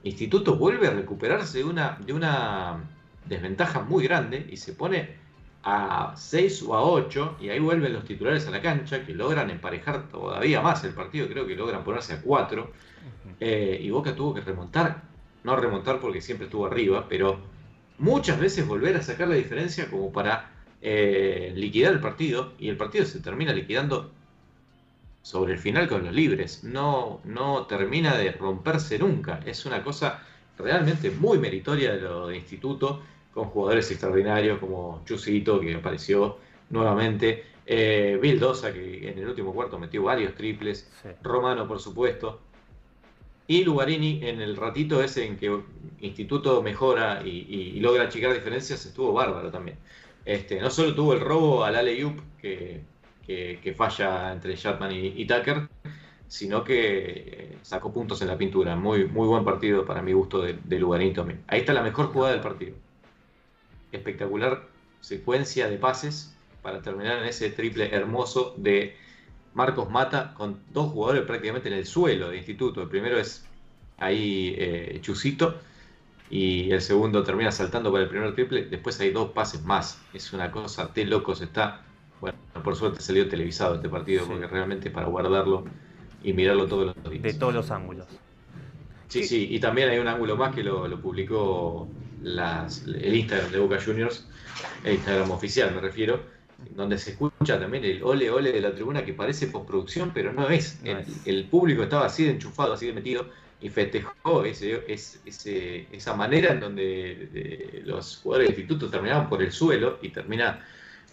B: Instituto vuelve a recuperarse de una, de una desventaja muy grande y se pone a 6 o a 8 y ahí vuelven los titulares a la cancha que logran emparejar todavía más el partido, creo que logran ponerse a 4 eh, y Boca tuvo que remontar, no remontar porque siempre estuvo arriba, pero muchas veces volver a sacar la diferencia como para eh, liquidar el partido y el partido se termina liquidando sobre el final con los libres. No, no termina de romperse nunca. Es una cosa realmente muy meritoria de lo de instituto, con jugadores extraordinarios como Chusito, que apareció nuevamente, eh, que en el último cuarto metió varios triples,
C: sí.
B: Romano, por supuesto. Y Lugarini, en el ratito ese en que Instituto mejora y, y- y logra achicar diferencias, estuvo bárbaro también. Este, no solo tuvo el robo al alley-oop que, que- falla entre Chapman y, Tucker, sino que eh, sacó puntos en la pintura. Muy, muy buen partido para mi gusto de, de Lugarini también. Ahí está la mejor jugada del partido. Espectacular secuencia de pases para terminar en ese triple hermoso de Marcos Mata con dos jugadores prácticamente en el suelo de instituto. El primero es ahí eh, Chusito y el segundo termina saltando para el primer triple. Después hay dos pases más. Es una cosa de locos. Está, bueno, por suerte salió televisado este partido
C: Sí.
B: porque realmente es para guardarlo y mirarlo todos los días.
C: De todos los ángulos.
B: Sí, sí, y también hay un ángulo más que lo, lo publicó las- el Instagram de Boca Juniors, el Instagram oficial me refiero, donde se escucha también el ole ole de la tribuna que parece postproducción, pero no es.
C: No
B: el,
C: es.
B: el público estaba así de enchufado, así de metido, y festejó ese, ese- esa manera en donde los jugadores del instituto terminaban por el suelo y termina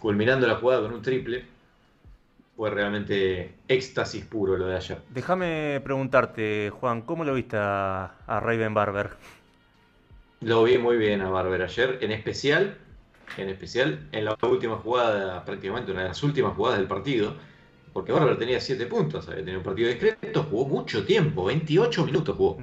B: culminando la jugada con un triple. Fue realmente éxtasis puro lo de ayer.
C: Déjame preguntarte, Juan, ¿cómo lo viste a, a Raven Barber?
B: Lo vi muy bien a Barber ayer, en especial, en especial en la última jugada, prácticamente una de las últimas jugadas del partido, porque Barber tenía 7 puntos, había tenido un partido discreto, jugó mucho tiempo, 28 minutos jugó,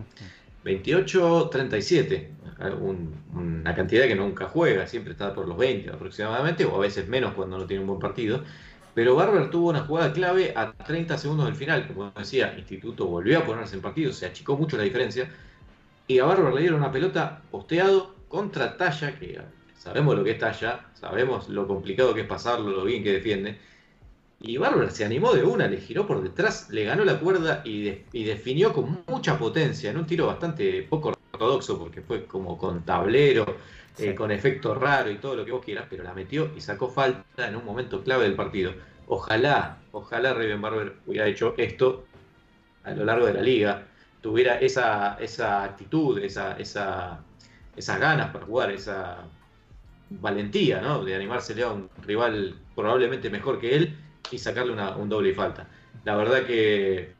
B: 28-37, un- una cantidad que nunca juega, siempre está por los 20 aproximadamente, o a veces menos cuando no tiene un buen partido. Pero Barber tuvo una jugada clave a 30 segundos del final, como decía, Instituto volvió a ponerse en partido, se achicó mucho la diferencia, y a Barber le dieron una pelota posteado contra Talla, que sabemos lo que es Talla, sabemos lo complicado que es pasarlo, lo bien que defiende. Y Barber se animó de una, le giró por detrás, le ganó la cuerda y, y definió con mucha potencia, en un tiro bastante poco ortodoxo, porque fue como con tablero, eh, con efecto raro y todo lo que vos quieras, pero la metió y sacó falta en un momento clave del partido. Ojalá, ojalá Raven Barber hubiera hecho esto a lo largo de la liga, tuviera esa, esa actitud, esa, esa, esas ganas para jugar, esa valentía, ¿no? De animársele a un rival probablemente mejor que él y sacarle una- un doble y falta. La verdad que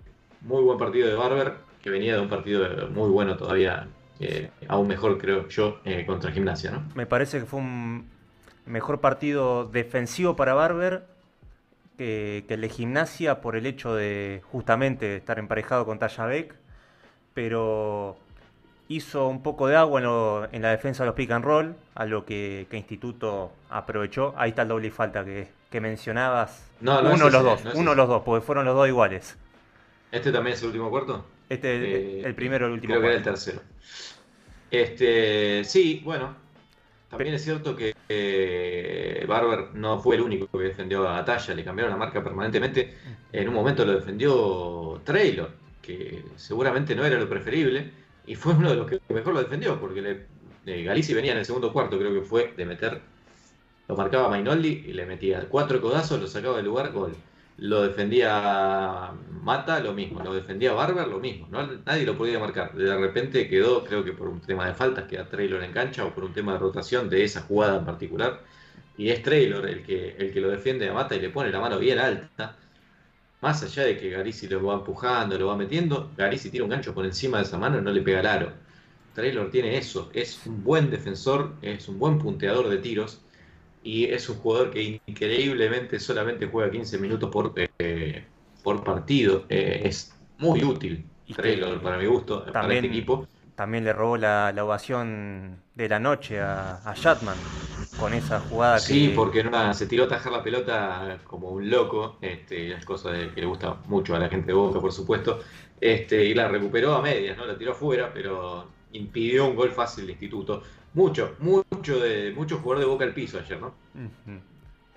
B: muy buen partido de Barber, que venía de un partido muy bueno todavía, eh, aún mejor creo yo, eh, contra Gimnasia, ¿no?
C: Me parece que fue un mejor partido defensivo para Barber que, que el de gimnasia por el hecho de justamente estar emparejado con Talla Beck, pero hizo un poco de agua en, lo- en la defensa de los pick and roll, a lo que, que Instituto aprovechó. Ahí está el doble y falta que, que mencionabas.
B: No, no
C: uno de los
B: ese,
C: dos,
B: no
C: uno de los dos, porque fueron los dos iguales.
B: ¿Este también es el último cuarto?
C: Este el,
B: Eh,
C: el primero, el último.
B: Creo que era el tercero. Este, sí, bueno, también es cierto que eh, Barber no fue el único que defendió a Talla, le cambiaron la marca permanentemente. En un momento lo defendió Traylor, que seguramente no era lo preferible, y fue uno de los que mejor lo defendió, porque le, eh, Galici venía en el segundo cuarto, creo que fue de meter, lo marcaba Mainoldi y le metía cuatro codazos, lo sacaba del lugar, gol. Lo defendía Mata, lo mismo. Lo defendía Barber, lo mismo. ¿no? Nadie lo podía marcar. De repente quedó, creo que por un tema de faltas, queda Traylor en cancha o por un tema de rotación de esa jugada en particular. Y es Traylor el que, el que lo defiende a Mata y le pone la mano bien alta. Más allá de que Garici lo va empujando, lo va metiendo, Garici tira un gancho por encima de esa mano y no le pega al aro. Traylor tiene eso, es un buen defensor, es un buen punteador de tiros y es un jugador que increíblemente solamente juega 15 minutos por, eh, por partido. Eh, es muy útil,
C: Y que
B: Traylor, para mi gusto, para
C: también-
B: este equipo.
C: También le robó la, la ovación de la noche a, a Shatman con esa jugada
B: Sí,
C: que
B: porque se tiró a tajar la pelota como un loco, este, es cosa de- que le gusta mucho a la gente de Boca, por supuesto, este, y la recuperó a medias, ¿no? La tiró afuera, pero impidió un gol fácil de instituto. Mucho, mucho de mucho jugador de Boca al piso ayer, ¿no?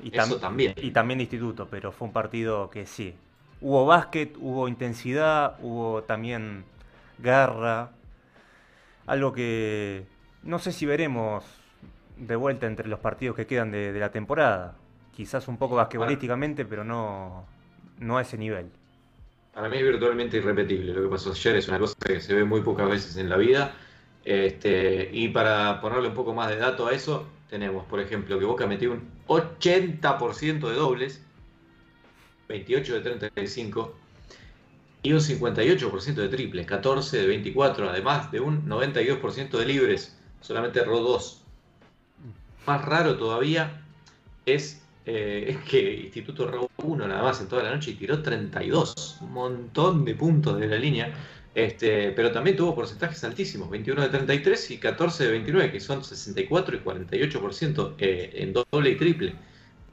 C: Y,
B: Eso
C: tam-
B: también.
C: y también de instituto, pero fue un partido que sí. Hubo básquet, hubo intensidad, hubo también garra. Algo que no sé si veremos de vuelta entre los partidos que quedan de, de la temporada. Quizás un poco basquetbolísticamente, pero no, no a ese nivel.
B: Para mí es virtualmente irrepetible. Lo que pasó ayer es una cosa que se ve muy pocas veces en la vida. Este, y para ponerle un poco más de dato a eso, tenemos, por ejemplo, que Boca metió un 80% de dobles, 28 de 35. y un 58% de triples, 14 de 24, además de un 92% de libres, solamente erró 2. Más raro todavía es, eh, que Instituto erró 1 nada más en toda la noche y tiró 32, un montón de puntos de la línea. Este, pero también tuvo porcentajes altísimos, 21 de 33 y 14 de 29, que son 64 y 48% eh, en doble y triple.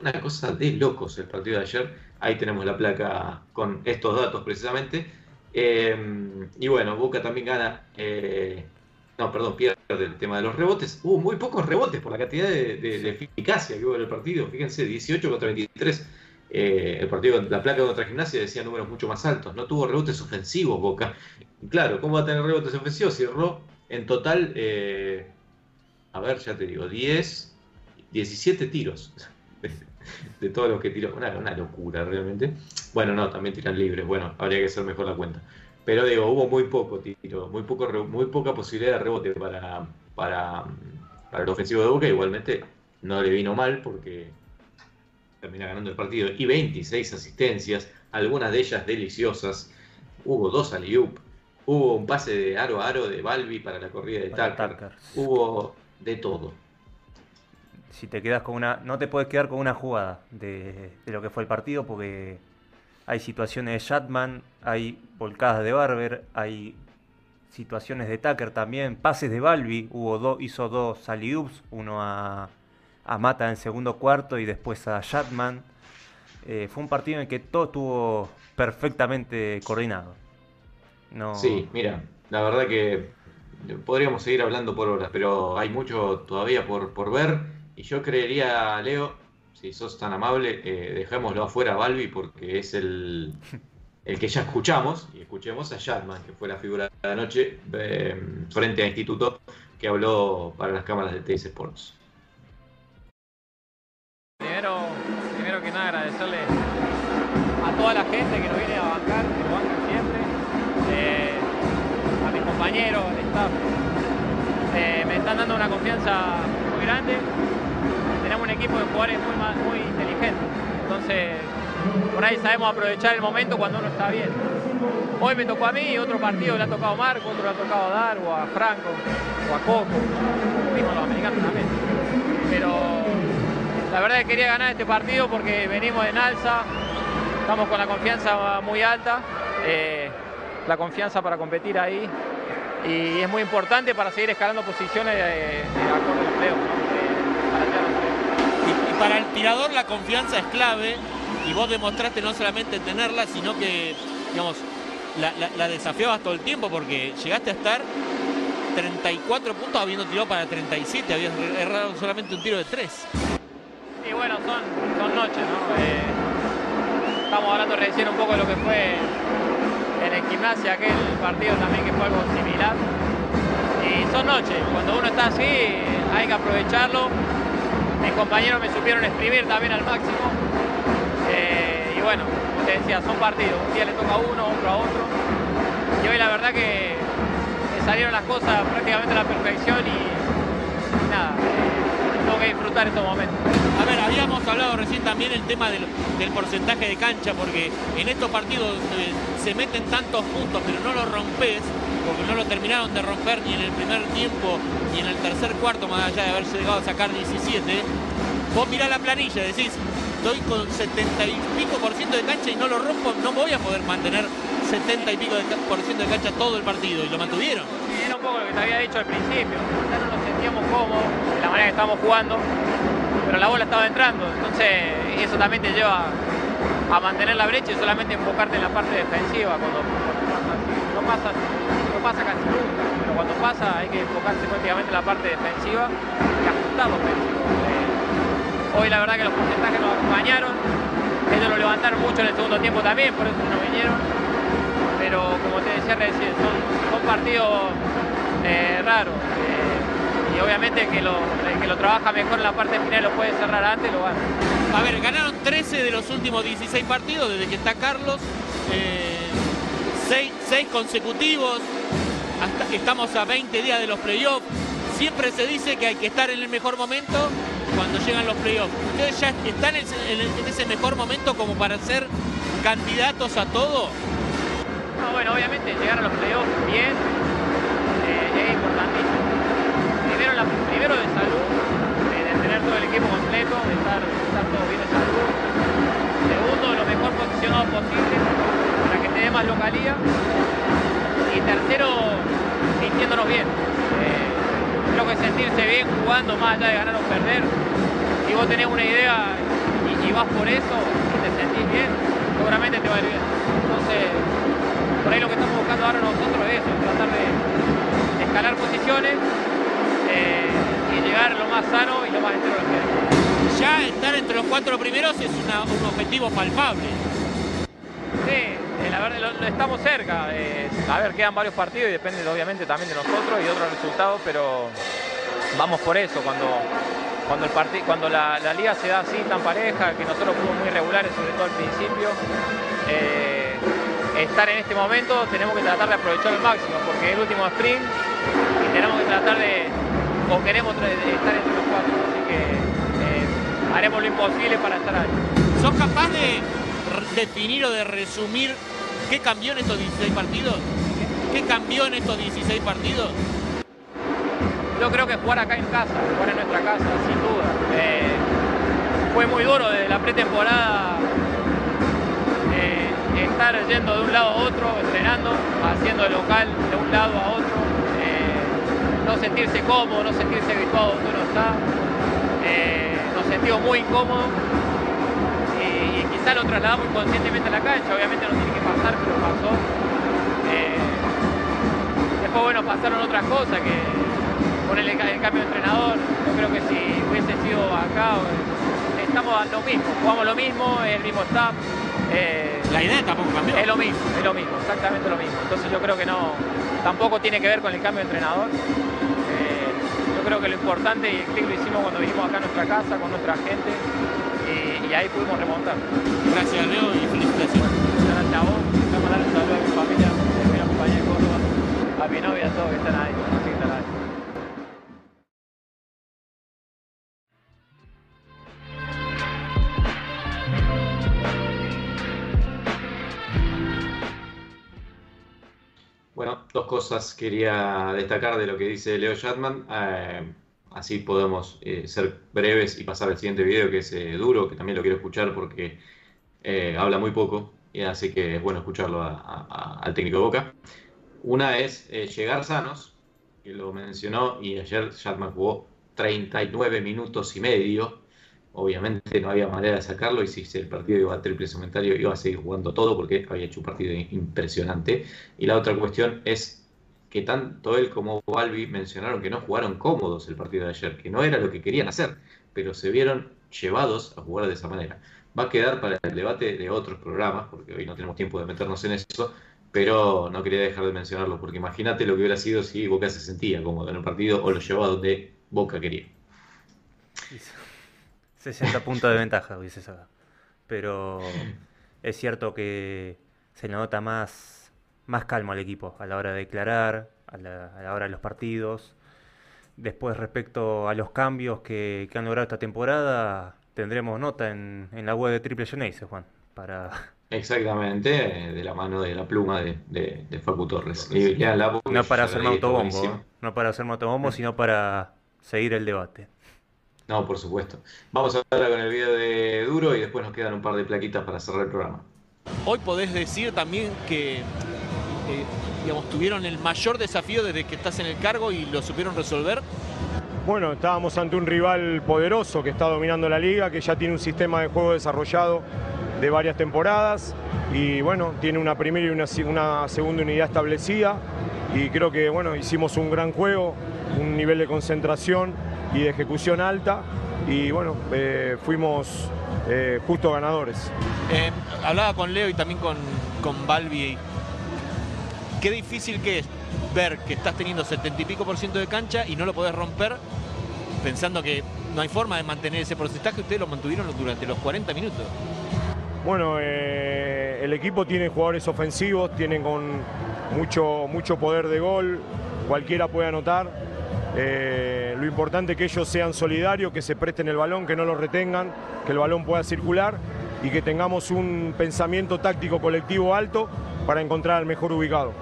B: Una cosa de locos el partido de ayer. Ahí tenemos la placa con estos datos precisamente. Eh, y bueno, Boca también gana. eh, no, perdón, pierde el tema de los rebotes. Hubo muy pocos rebotes por la cantidad de, eficacia que hubo en el partido. Fíjense, 18 contra 23. Eh, el partido, la placa contra Gimnasia decía números mucho más altos. No tuvo rebotes ofensivos Boca. Claro, ¿cómo va a tener rebotes ofensivos si erró en total, eh, a ver, ya te digo, 10, 17 tiros de, todos los que tiró? Una, locura realmente. Bueno, no, también tiran libres. Bueno, habría que hacer mejor la cuenta. Pero digo, hubo muy poco tiro, muy, poco, muy poca posibilidad de rebote para, para el ofensivo de Boca. Igualmente no le vino mal porque termina ganando el partido. Y 26 asistencias, algunas de ellas deliciosas. Hubo dos alley-oop, hubo un pase de aro a aro de Balbi para la corrida de Tucker. Hubo de todo.
C: Si te quedas con una. No te puedes quedar con una jugada de, de lo que fue el partido porque hay situaciones de Shatman, hay volcadas de Barber, hay situaciones de Tucker también, pases de Balbi, hubo dos, hizo dos alley-oops, uno a, a Mata en segundo cuarto y después a Shatman. Eh, fue un partido en el que todo estuvo perfectamente coordinado. No,
B: Sí, mira, la verdad que podríamos seguir hablando por horas, pero hay mucho todavía por, por ver. Y yo creería, Leo, si sos tan amable, eh, dejémoslo afuera a Balbi porque es el, el que ya escuchamos. Y escuchemos a Shatman, que fue la figura de la noche eh, frente a Instituto, que habló para las cámaras de TS Sports.
H: Agradecerle a toda la gente que nos viene a bancar, que nos bancan siempre, eh, a mis compañeros, al staff. Eh, me están dando una confianza muy grande. Tenemos un equipo de jugadores muy, muy inteligentes. Entonces, por ahí sabemos aprovechar el momento cuando uno está bien. Hoy me tocó a mí, otro partido le ha tocado a Marco, otro le ha tocado a Dar, o a Franco, o a Coco, mismo los americanos también. Pero la verdad que quería ganar este partido porque venimos en alza, estamos con la confianza muy alta, eh, la confianza para competir ahí y es muy importante para seguir escalando posiciones de, de acorde a los playoffs, ¿no? Playoffs.
I: Y, para el tirador la confianza es clave y vos demostraste no solamente tenerla, sino que, digamos, la, la, la desafiabas todo el tiempo porque llegaste a estar 34 puntos habiendo tirado para 37, habías errado solamente un tiro de 3.
H: Y bueno, son, son noches, ¿no? Eh, estamos hablando recién un poco de lo que fue en el gimnasia, aquel partido también que fue algo similar. Y son noches, cuando uno está así hay que aprovecharlo. Mis compañeros me supieron exprimir también al máximo. Eh, y bueno, como te decía, son partidos. Un día le toca a uno, otro a otro. Y hoy la verdad que, salieron las cosas prácticamente a la perfección y, nada, eh, que disfrutar estos momentos.
I: A ver, habíamos hablado recién también el tema del, porcentaje de cancha, porque en estos partidos eh, se meten tantos puntos, pero no los rompes, porque no lo terminaron de romper ni en el primer tiempo ni en el tercer cuarto, más allá de haberse llegado a sacar 17. Vos mirás la planilla decís, estoy con 70 y pico por ciento de cancha y no lo rompo, no voy a poder mantener 70 y pico por ciento de cancha todo el partido, y lo mantuvieron.
H: Sí, era un poco lo que te había dicho al principio. Ya no nos sentíamos cómodos de la manera que estábamos jugando, pero la bola estaba entrando. Entonces, eso también te lleva a mantener la brecha y solamente enfocarte en la parte defensiva cuando, pasa. No pasa, no pasa casi nunca, pero cuando pasa hay que enfocarse prácticamente en la parte defensiva y ajustar lo ofensivo. Eh, hoy la verdad que los porcentajes nos acompañaron. Ellos lo levantaron mucho en el segundo tiempo también, por eso no vinieron pero como te decía recién, son, son partidos eh, raros. eh, y obviamente que lo, el que lo trabaja mejor en la parte final lo puede cerrar antes, lo gana.
I: A ver, ganaron 13 de los últimos 16 partidos desde que está Carlos. 6 consecutivos. Hasta, estamos a 20 días de los playoffs. Siempre se dice que hay que estar en el mejor momento cuando llegan los playoffs. ¿Ustedes ya están en, en- en ese mejor momento como para ser candidatos a todo?
H: No, obviamente llegar a los playoffs bien eh, es importantísimo. De salud, de tener todo el equipo completo, de estar, estar todo bien de salud. Segundo, lo mejor posicionado posible para que te dé más localía. Y tercero, sintiéndonos bien. Eh, creo que sentirse bien jugando más allá de ganar o perder. Si vos tenés una idea y, vas por eso y te sentís bien, seguramente te va a ir bien. Entonces, por ahí lo que estamos buscando ahora nosotros es eso, tratar de, de escalar posiciones eh, y llegar lo más sano y lo más entero que
I: Ya estar entre los cuatro primeros es un objetivo palpable.
H: Sí, la verdad lo, estamos cerca. a ver, quedan varios partidos y depende obviamente también de nosotros y otros resultados, pero vamos por eso. Cuando, cuando, el parti- cuando la, liga se da así tan pareja, que nosotros fuimos muy regulares, sobre todo al principio, eh, estar en este momento tenemos que tratar de aprovechar al máximo, porque es el último sprint y tenemos que tratar de, o queremos estar entre los cuatro, así que eh, haremos lo imposible para estar ahí.
I: ¿Sos capaz de definir o de resumir qué cambió en estos 16 partidos? ¿Qué cambió en estos 16 partidos?
H: Yo creo que jugar acá en casa, jugar en nuestra casa, sin duda. Eh, fue muy duro desde la pretemporada eh, estar yendo de un lado a otro, entrenando, haciendo el local de un lado a otro, no sentirse cómodo, no sentirse habituado donde uno está. Eh, nos sentimos muy incómodos y, y quizá lo trasladamos inconscientemente a la cancha, obviamente no tiene que pasar, pero pasó. Eh, después, bueno, pasaron otras cosas que ponerle el, el cambio de entrenador. Yo creo que si hubiese sido acá, estamos a lo mismo, jugamos lo mismo, el mismo staff. eh,
I: La idea tampoco cambió.
H: es lo mismo, es lo mismo, exactamente lo mismo. Entonces yo creo que no, tampoco tiene que ver con el cambio de entrenador. Eh, yo creo que lo importante y el clic lo hicimos cuando vinimos acá a nuestra casa, con nuestra gente, y, y ahí pudimos remontar.
I: Gracias, Leo, y felicitaciones.
H: Gracias a vos. Mandar un saludo a mi familia, a mi compañía de Córdoba, a mi novia, a todos que están ahí,
B: cosas quería destacar de lo que dice Leo Shatman. Eh, así podemos eh, ser breves y pasar al siguiente video, que es eh, duro, que también lo quiero escuchar porque habla muy poco y así que es bueno escucharlo al técnico de Boca. Una es llegar sanos, que lo mencionó, y ayer Shatman jugó 39 minutos y medio. Obviamente no había manera de sacarlo y si el partido iba a triple cementario iba a seguir jugando todo porque había hecho un partido impresionante. Y la otra cuestión es que tanto él como Balbi mencionaron que no jugaron cómodos el partido de ayer, que no era lo que querían hacer, pero se vieron llevados a jugar de esa manera. Va a quedar para el debate de otros programas, porque hoy no tenemos tiempo de meternos en eso, pero no quería dejar de mencionarlo, porque imagínate lo que hubiera sido si Boca se sentía cómodo en el partido o lo llevaba donde Boca quería.
C: 60 puntos de ventaja hubiese sacado. Pero es cierto que se nota más, más calmo al equipo a la hora de declarar, a la, a la hora de los partidos. Después, respecto a los cambios que, que han logrado esta temporada, tendremos nota en, en la web de Triple Genesis, Juan, para,
B: Exactamente, de la mano de la pluma de, de, de Facu Torres. Y
C: no para
B: está
C: autobombo, no para hacerme autobombo, sino para seguir el debate.
B: No, por supuesto. Vamos ahora con el video de Duro y después nos quedan un par de plaquitas para cerrar el programa.
I: Hoy podés decir también que digamos, tuvieron el mayor desafío desde que estás en el cargo y lo supieron resolver.
J: Bueno, estábamos ante un rival poderoso que está dominando la liga, que ya tiene un sistema de juego desarrollado de varias temporadas y bueno, tiene una primera y una segunda unidad establecida y creo que bueno, hicimos un gran juego, un nivel de concentración y de ejecución alta y bueno, eh, fuimos eh, justo ganadores.
I: Eh, hablaba con Leo y también con, con Balbi. Qué difícil que es ver que estás teniendo 70 y pico por ciento de cancha y no lo podés romper pensando que no hay forma de mantener ese porcentaje. Ustedes lo mantuvieron durante los 40 minutos.
J: Bueno, eh, el equipo tiene jugadores ofensivos, tienen con mucho, mucho poder de gol, cualquiera puede anotar. Eh, lo importante es que ellos sean solidarios, que se presten el balón, que no lo retengan, que el balón pueda circular y que tengamos un pensamiento táctico colectivo alto para encontrar al mejor ubicado.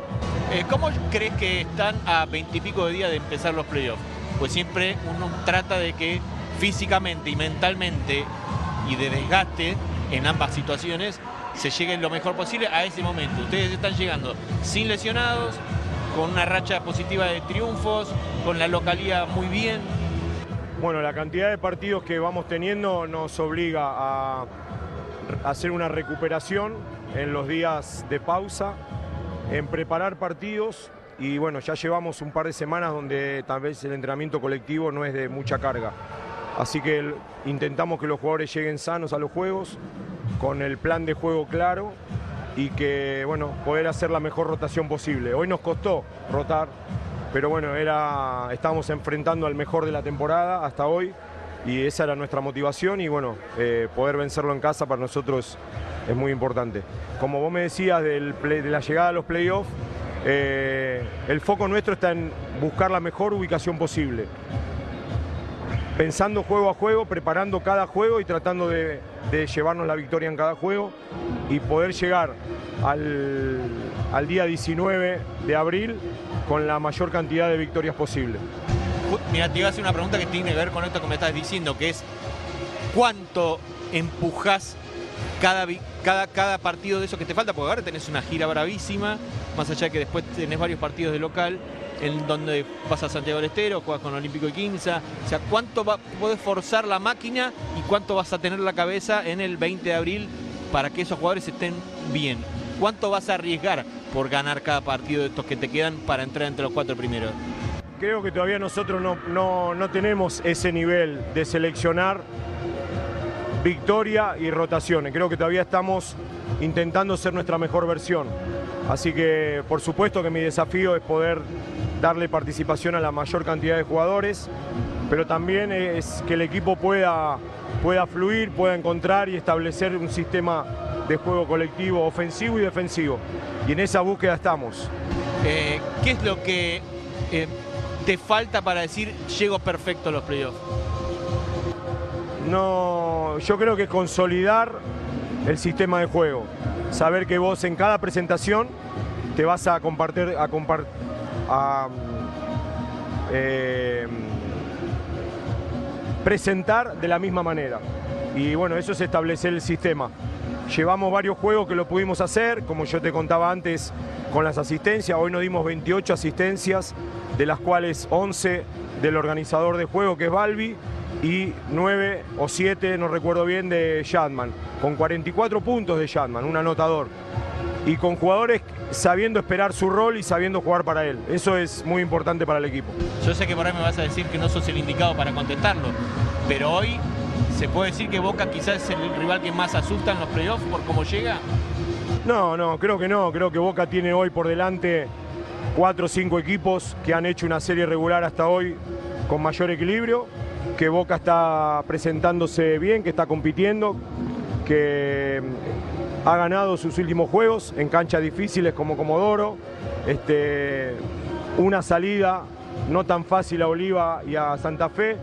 I: Eh, ¿Cómo crees que están a veintipico de días de empezar los playoffs? Pues siempre uno trata de que físicamente y mentalmente y de desgaste en ambas situaciones se llegue lo mejor posible a ese momento. Ustedes están llegando sin lesionados, con una racha positiva de triunfos, con la localidad muy bien.
J: Bueno, la cantidad de partidos que vamos teniendo nos obliga a hacer una recuperación en los días de pausa, en preparar partidos y bueno, ya llevamos un par de semanas donde tal vez el entrenamiento colectivo no es de mucha carga. Así que intentamos que los jugadores lleguen sanos a los juegos, con el plan de juego claro y que, bueno, poder hacer la mejor rotación posible. Hoy nos costó rotar, pero bueno, era, estábamos enfrentando al mejor de la temporada hasta hoy y esa era nuestra motivación y bueno, eh, poder vencerlo en casa para nosotros es muy importante. Como vos me decías de la llegada a los playoffs, eh, el foco nuestro está en buscar la mejor ubicación posible. Pensando juego a juego, preparando cada juego y tratando de, llevarnos la victoria en cada juego y poder llegar al, día 19 de abril con la mayor cantidad de victorias posible.
I: Mira, te iba a hacer una pregunta que tiene que ver con esto que me estás diciendo, que es ¿cuánto empujas cada, cada, cada partido de eso que te falta? Porque ahora tenés una gira bravísima, más allá de que después tenés varios partidos de local, en donde vas a Santiago del Estero, juegas con Olímpico y Quinza. O sea, ¿cuánto va, podés forzar la máquina y cuánto vas a tener la cabeza en el 20 de abril para que esos jugadores estén bien? ¿Cuánto vas a arriesgar por ganar cada partido de estos que te quedan para entrar entre los cuatro primeros?
J: Creo que todavía nosotros no, no, no tenemos ese nivel de seleccionar victoria y rotaciones. Creo que todavía estamos intentando ser nuestra mejor versión. Así que por supuesto que mi desafío es poder darle participación a la mayor cantidad de jugadores, pero también es que el equipo pueda, pueda fluir, pueda encontrar y establecer un sistema de juego colectivo ofensivo y defensivo. Y en esa búsqueda estamos.
I: Eh, ¿Qué es lo que eh, te falta para decir llego perfecto a los playoffs?
J: No, yo creo que consolidar el sistema de juego. Saber que vos en cada presentación te vas a compartir, a, compart, a eh, presentar de la misma manera. Y bueno, eso es establecer el sistema. Llevamos varios juegos que lo pudimos hacer, como yo te contaba antes con las asistencias. Hoy nos dimos 28 asistencias, de las cuales 11 del organizador de juego, que es Balbi, y 9 o 7, no recuerdo bien, de Shadman, con 44 puntos de Shadman, un anotador. Y con jugadores sabiendo esperar su rol y sabiendo jugar para él. Eso es muy importante para el equipo.
I: Yo sé que por ahí me vas a decir que no sos el indicado para contestarlo, pero hoy ¿Se puede decir que Boca quizás es el rival que más asusta en los playoffs por cómo llega?
J: No, no, creo que no. Creo que Boca tiene hoy por delante cuatro o cinco equipos que han hecho una serie regular hasta hoy con mayor equilibrio, que Boca está presentándose bien, que está compitiendo, que ha ganado sus últimos juegos en canchas difíciles como Comodoro, este, una salida no tan fácil a Oliva y a Santa Fe,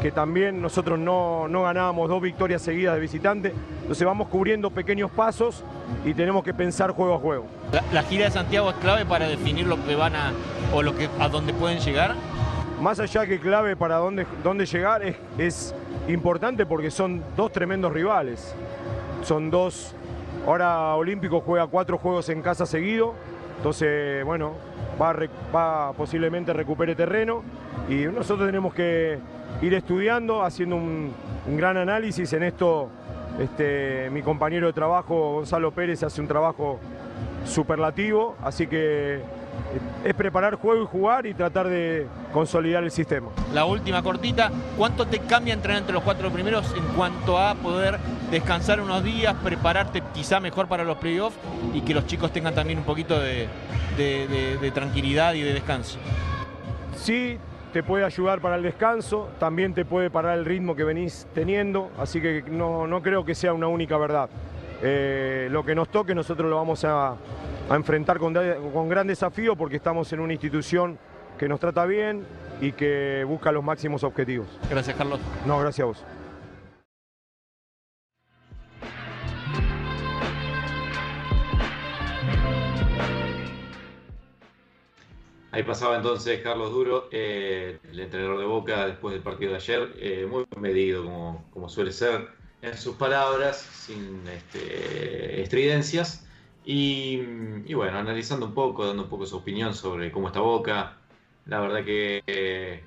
J: que también nosotros no, no ganábamos dos victorias seguidas de visitante. Entonces vamos cubriendo pequeños pasos y tenemos que pensar juego a juego.
I: La, la, gira de Santiago es clave para definir lo que van a o lo que a dónde pueden llegar.
J: Más allá que clave para dónde, dónde llegar es, importante porque son dos tremendos rivales. Son dos. Ahora Olímpico juega cuatro juegos en casa seguido. Entonces, bueno, va, posiblemente recupere terreno y nosotros tenemos que ir estudiando, haciendo un, un gran análisis en esto. Este, mi compañero de trabajo, Gonzalo Pérez, hace un trabajo superlativo, así que es preparar juego y jugar y tratar de consolidar el sistema.
I: La última cortita, ¿cuánto te cambia entrenar entre los cuatro primeros en cuanto a poder descansar unos días, prepararte quizá mejor para los playoffs y que los chicos tengan también un poquito de, de, de, de tranquilidad y de descanso?
J: Sí, te puede ayudar para el descanso, también te puede parar el ritmo que venís teniendo, así que no, no creo que sea una única verdad. Eh, lo que nos toque nosotros lo vamos a, a enfrentar con, con, gran desafío porque estamos en una institución que nos trata bien y que busca los máximos objetivos.
I: Gracias, Carlos.
J: No, gracias a vos.
B: Ahí pasaba entonces Carlos Duro, eh, el entrenador de Boca después del partido de ayer, eh, muy medido como, como, suele ser en sus palabras, sin este, estridencias. Y, bueno, analizando un poco, dando un poco su opinión sobre cómo está Boca. La verdad que, eh,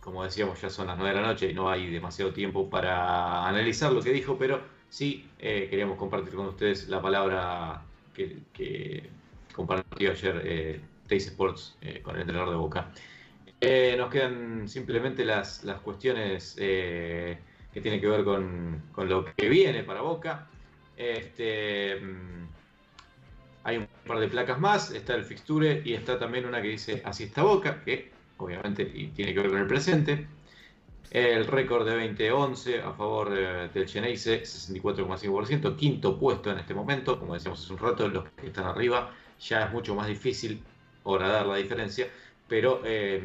B: como decíamos, ya son las 9 de la noche y no hay demasiado tiempo para analizar lo que dijo, pero sí queríamos compartir con ustedes la palabra que, compartió ayer eh, Sports eh, con el entrenador de Boca. Eh, nos quedan simplemente las, las cuestiones eh, que tienen que ver con, con, lo que viene para Boca. Este, mm, hay un par de placas más, está el fixture y está también una que dice Así está Boca, que obviamente tiene que ver con el presente. El récord de 2011 a favor del Geneise, 64,5%, quinto puesto en este momento, como decíamos hace un rato, los que están arriba ya es mucho más difícil dar la diferencia, pero, eh,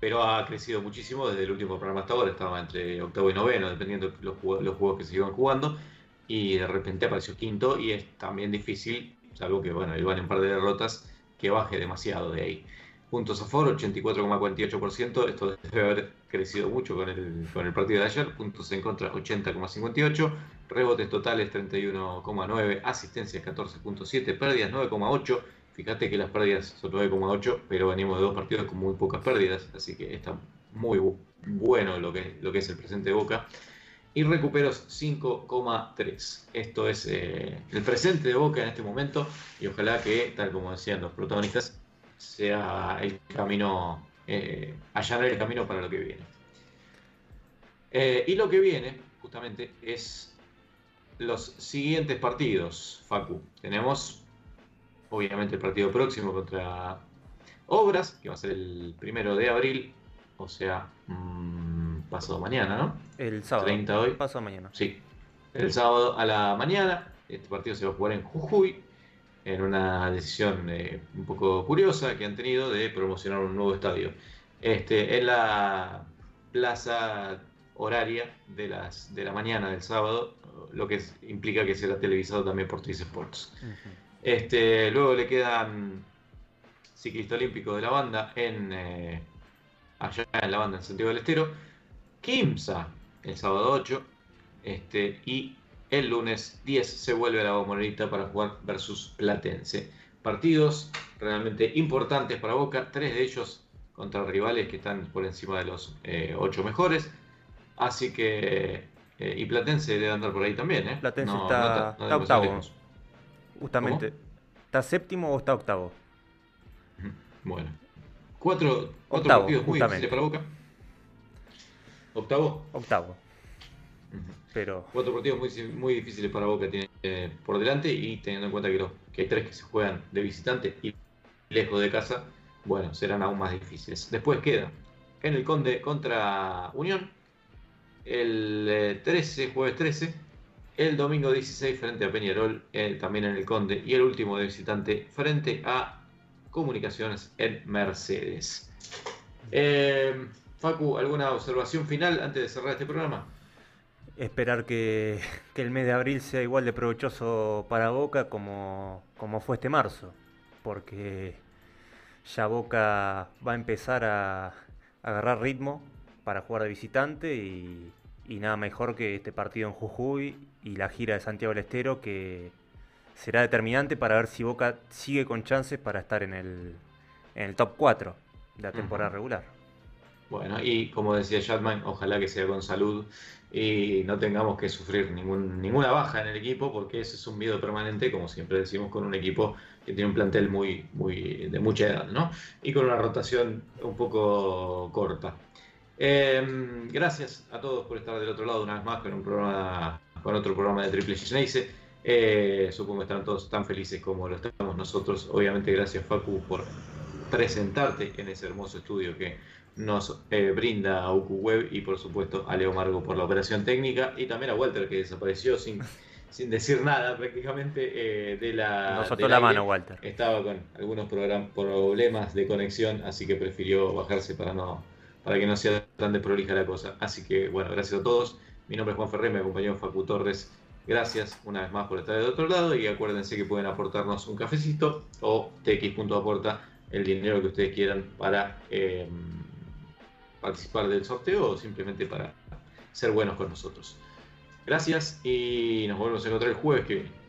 B: pero ha crecido muchísimo desde el último programa hasta ahora, estaba entre octavo y noveno, dependiendo de los, los juegos que se iban jugando, y de repente apareció quinto y es también difícil, salvo que bueno, iban en par de derrotas, que baje demasiado de ahí. Puntos a favor, 84,48%, esto debe haber crecido mucho con el, con el partido de ayer, puntos en contra, 80,58%, rebotes totales 31,9%, asistencias 14,7%, pérdidas 9,8%, Fíjate que las pérdidas son 9,8, pero venimos de dos partidos con muy pocas pérdidas, así que está muy bueno lo que, lo que es el presente de Boca. Y recuperos 5,3. Esto es eh, el presente de Boca en este momento y ojalá que, tal como decían los protagonistas, sea el camino, eh, allanar el camino para lo que viene. Eh, y lo que viene, justamente, es los siguientes partidos, Facu. Tenemos obviamente el partido próximo contra Obras, que va a ser el primero de abril, o sea, mmm, pasado mañana, ¿no?
C: El sábado.
B: 30 hoy.
C: Pasado mañana.
B: Sí. El sábado a la mañana. Este partido se va a jugar en Jujuy, en una decisión eh, un poco curiosa que han tenido de promocionar un nuevo estadio. Este, en la plaza horaria de, las, de la mañana del sábado, lo que implica que será televisado también por Tris Sports. Este, luego le quedan ciclista olímpico de la banda en eh, allá en la banda en Santiago del Estero, Kimsa el sábado 8 este, y el lunes 10 se vuelve a la Bombonera para jugar versus Platense. Partidos realmente importantes para Boca, tres de ellos contra rivales que están por encima de los eh, ocho mejores. Así que. Eh, y Platense debe andar por ahí también, ¿eh?
C: Platense está, está octavo. Justamente. ¿Está séptimo o está octavo?
B: Bueno. Cuatro, cuatro partidos muy difíciles para Boca. ¿Octavo?
C: Octavo. Pero...
B: Cuatro partidos muy, muy difíciles para Boca tiene eh, por delante y teniendo en cuenta que, los, que hay tres que se juegan de visitante y lejos de casa, bueno, serán aún más difíciles. Después queda en el Conde contra Unión, el 13, eh, jueves 13, el domingo 16 frente a Peñarol, eh, también en el Conde, y el último de visitante frente a Comunicaciones en Mercedes. Eh, Facu, ¿alguna observación final antes de cerrar este programa?
C: Esperar que, que, el mes de abril sea igual de provechoso para Boca como, como fue este marzo, porque ya Boca va a empezar a, a agarrar ritmo para jugar de visitante y, y nada mejor que este partido en Jujuy y la gira de Santiago del Estero que será determinante para ver si Boca sigue con chances para estar en el, en el top 4 de la temporada regular.
B: Bueno, y como decía Chatman, ojalá que sea con salud y no tengamos que sufrir ningún, ninguna baja en el equipo, porque ese es un miedo permanente, como siempre decimos, con un equipo que tiene un plantel muy, muy de mucha edad, ¿no? Y con una rotación un poco corta. Eh, gracias a todos por estar del otro lado una vez más con un programa con otro programa de Triple G eh, supongo que están todos tan felices como lo estamos nosotros. Obviamente, gracias Facu por presentarte en ese hermoso estudio que nos eh, brinda a UQ Web y por supuesto a Leo Margo por la operación técnica y también a Walter que desapareció sin, sin decir nada prácticamente eh, de la...
C: Nos soltó la mano Walter.
B: Estaba con algunos problemas de conexión, así que prefirió bajarse para, no, para que no sea tan desprolija la cosa. Así que bueno, gracias a todos. Mi nombre es Juan Ferrer, me acompañó Facu Torres. Gracias una vez más por estar del otro lado y acuérdense que pueden aportarnos un cafecito o tx.aporta el dinero que ustedes quieran para eh, participar del sorteo o simplemente para ser buenos con nosotros. Gracias y nos volvemos a encontrar el jueves que viene.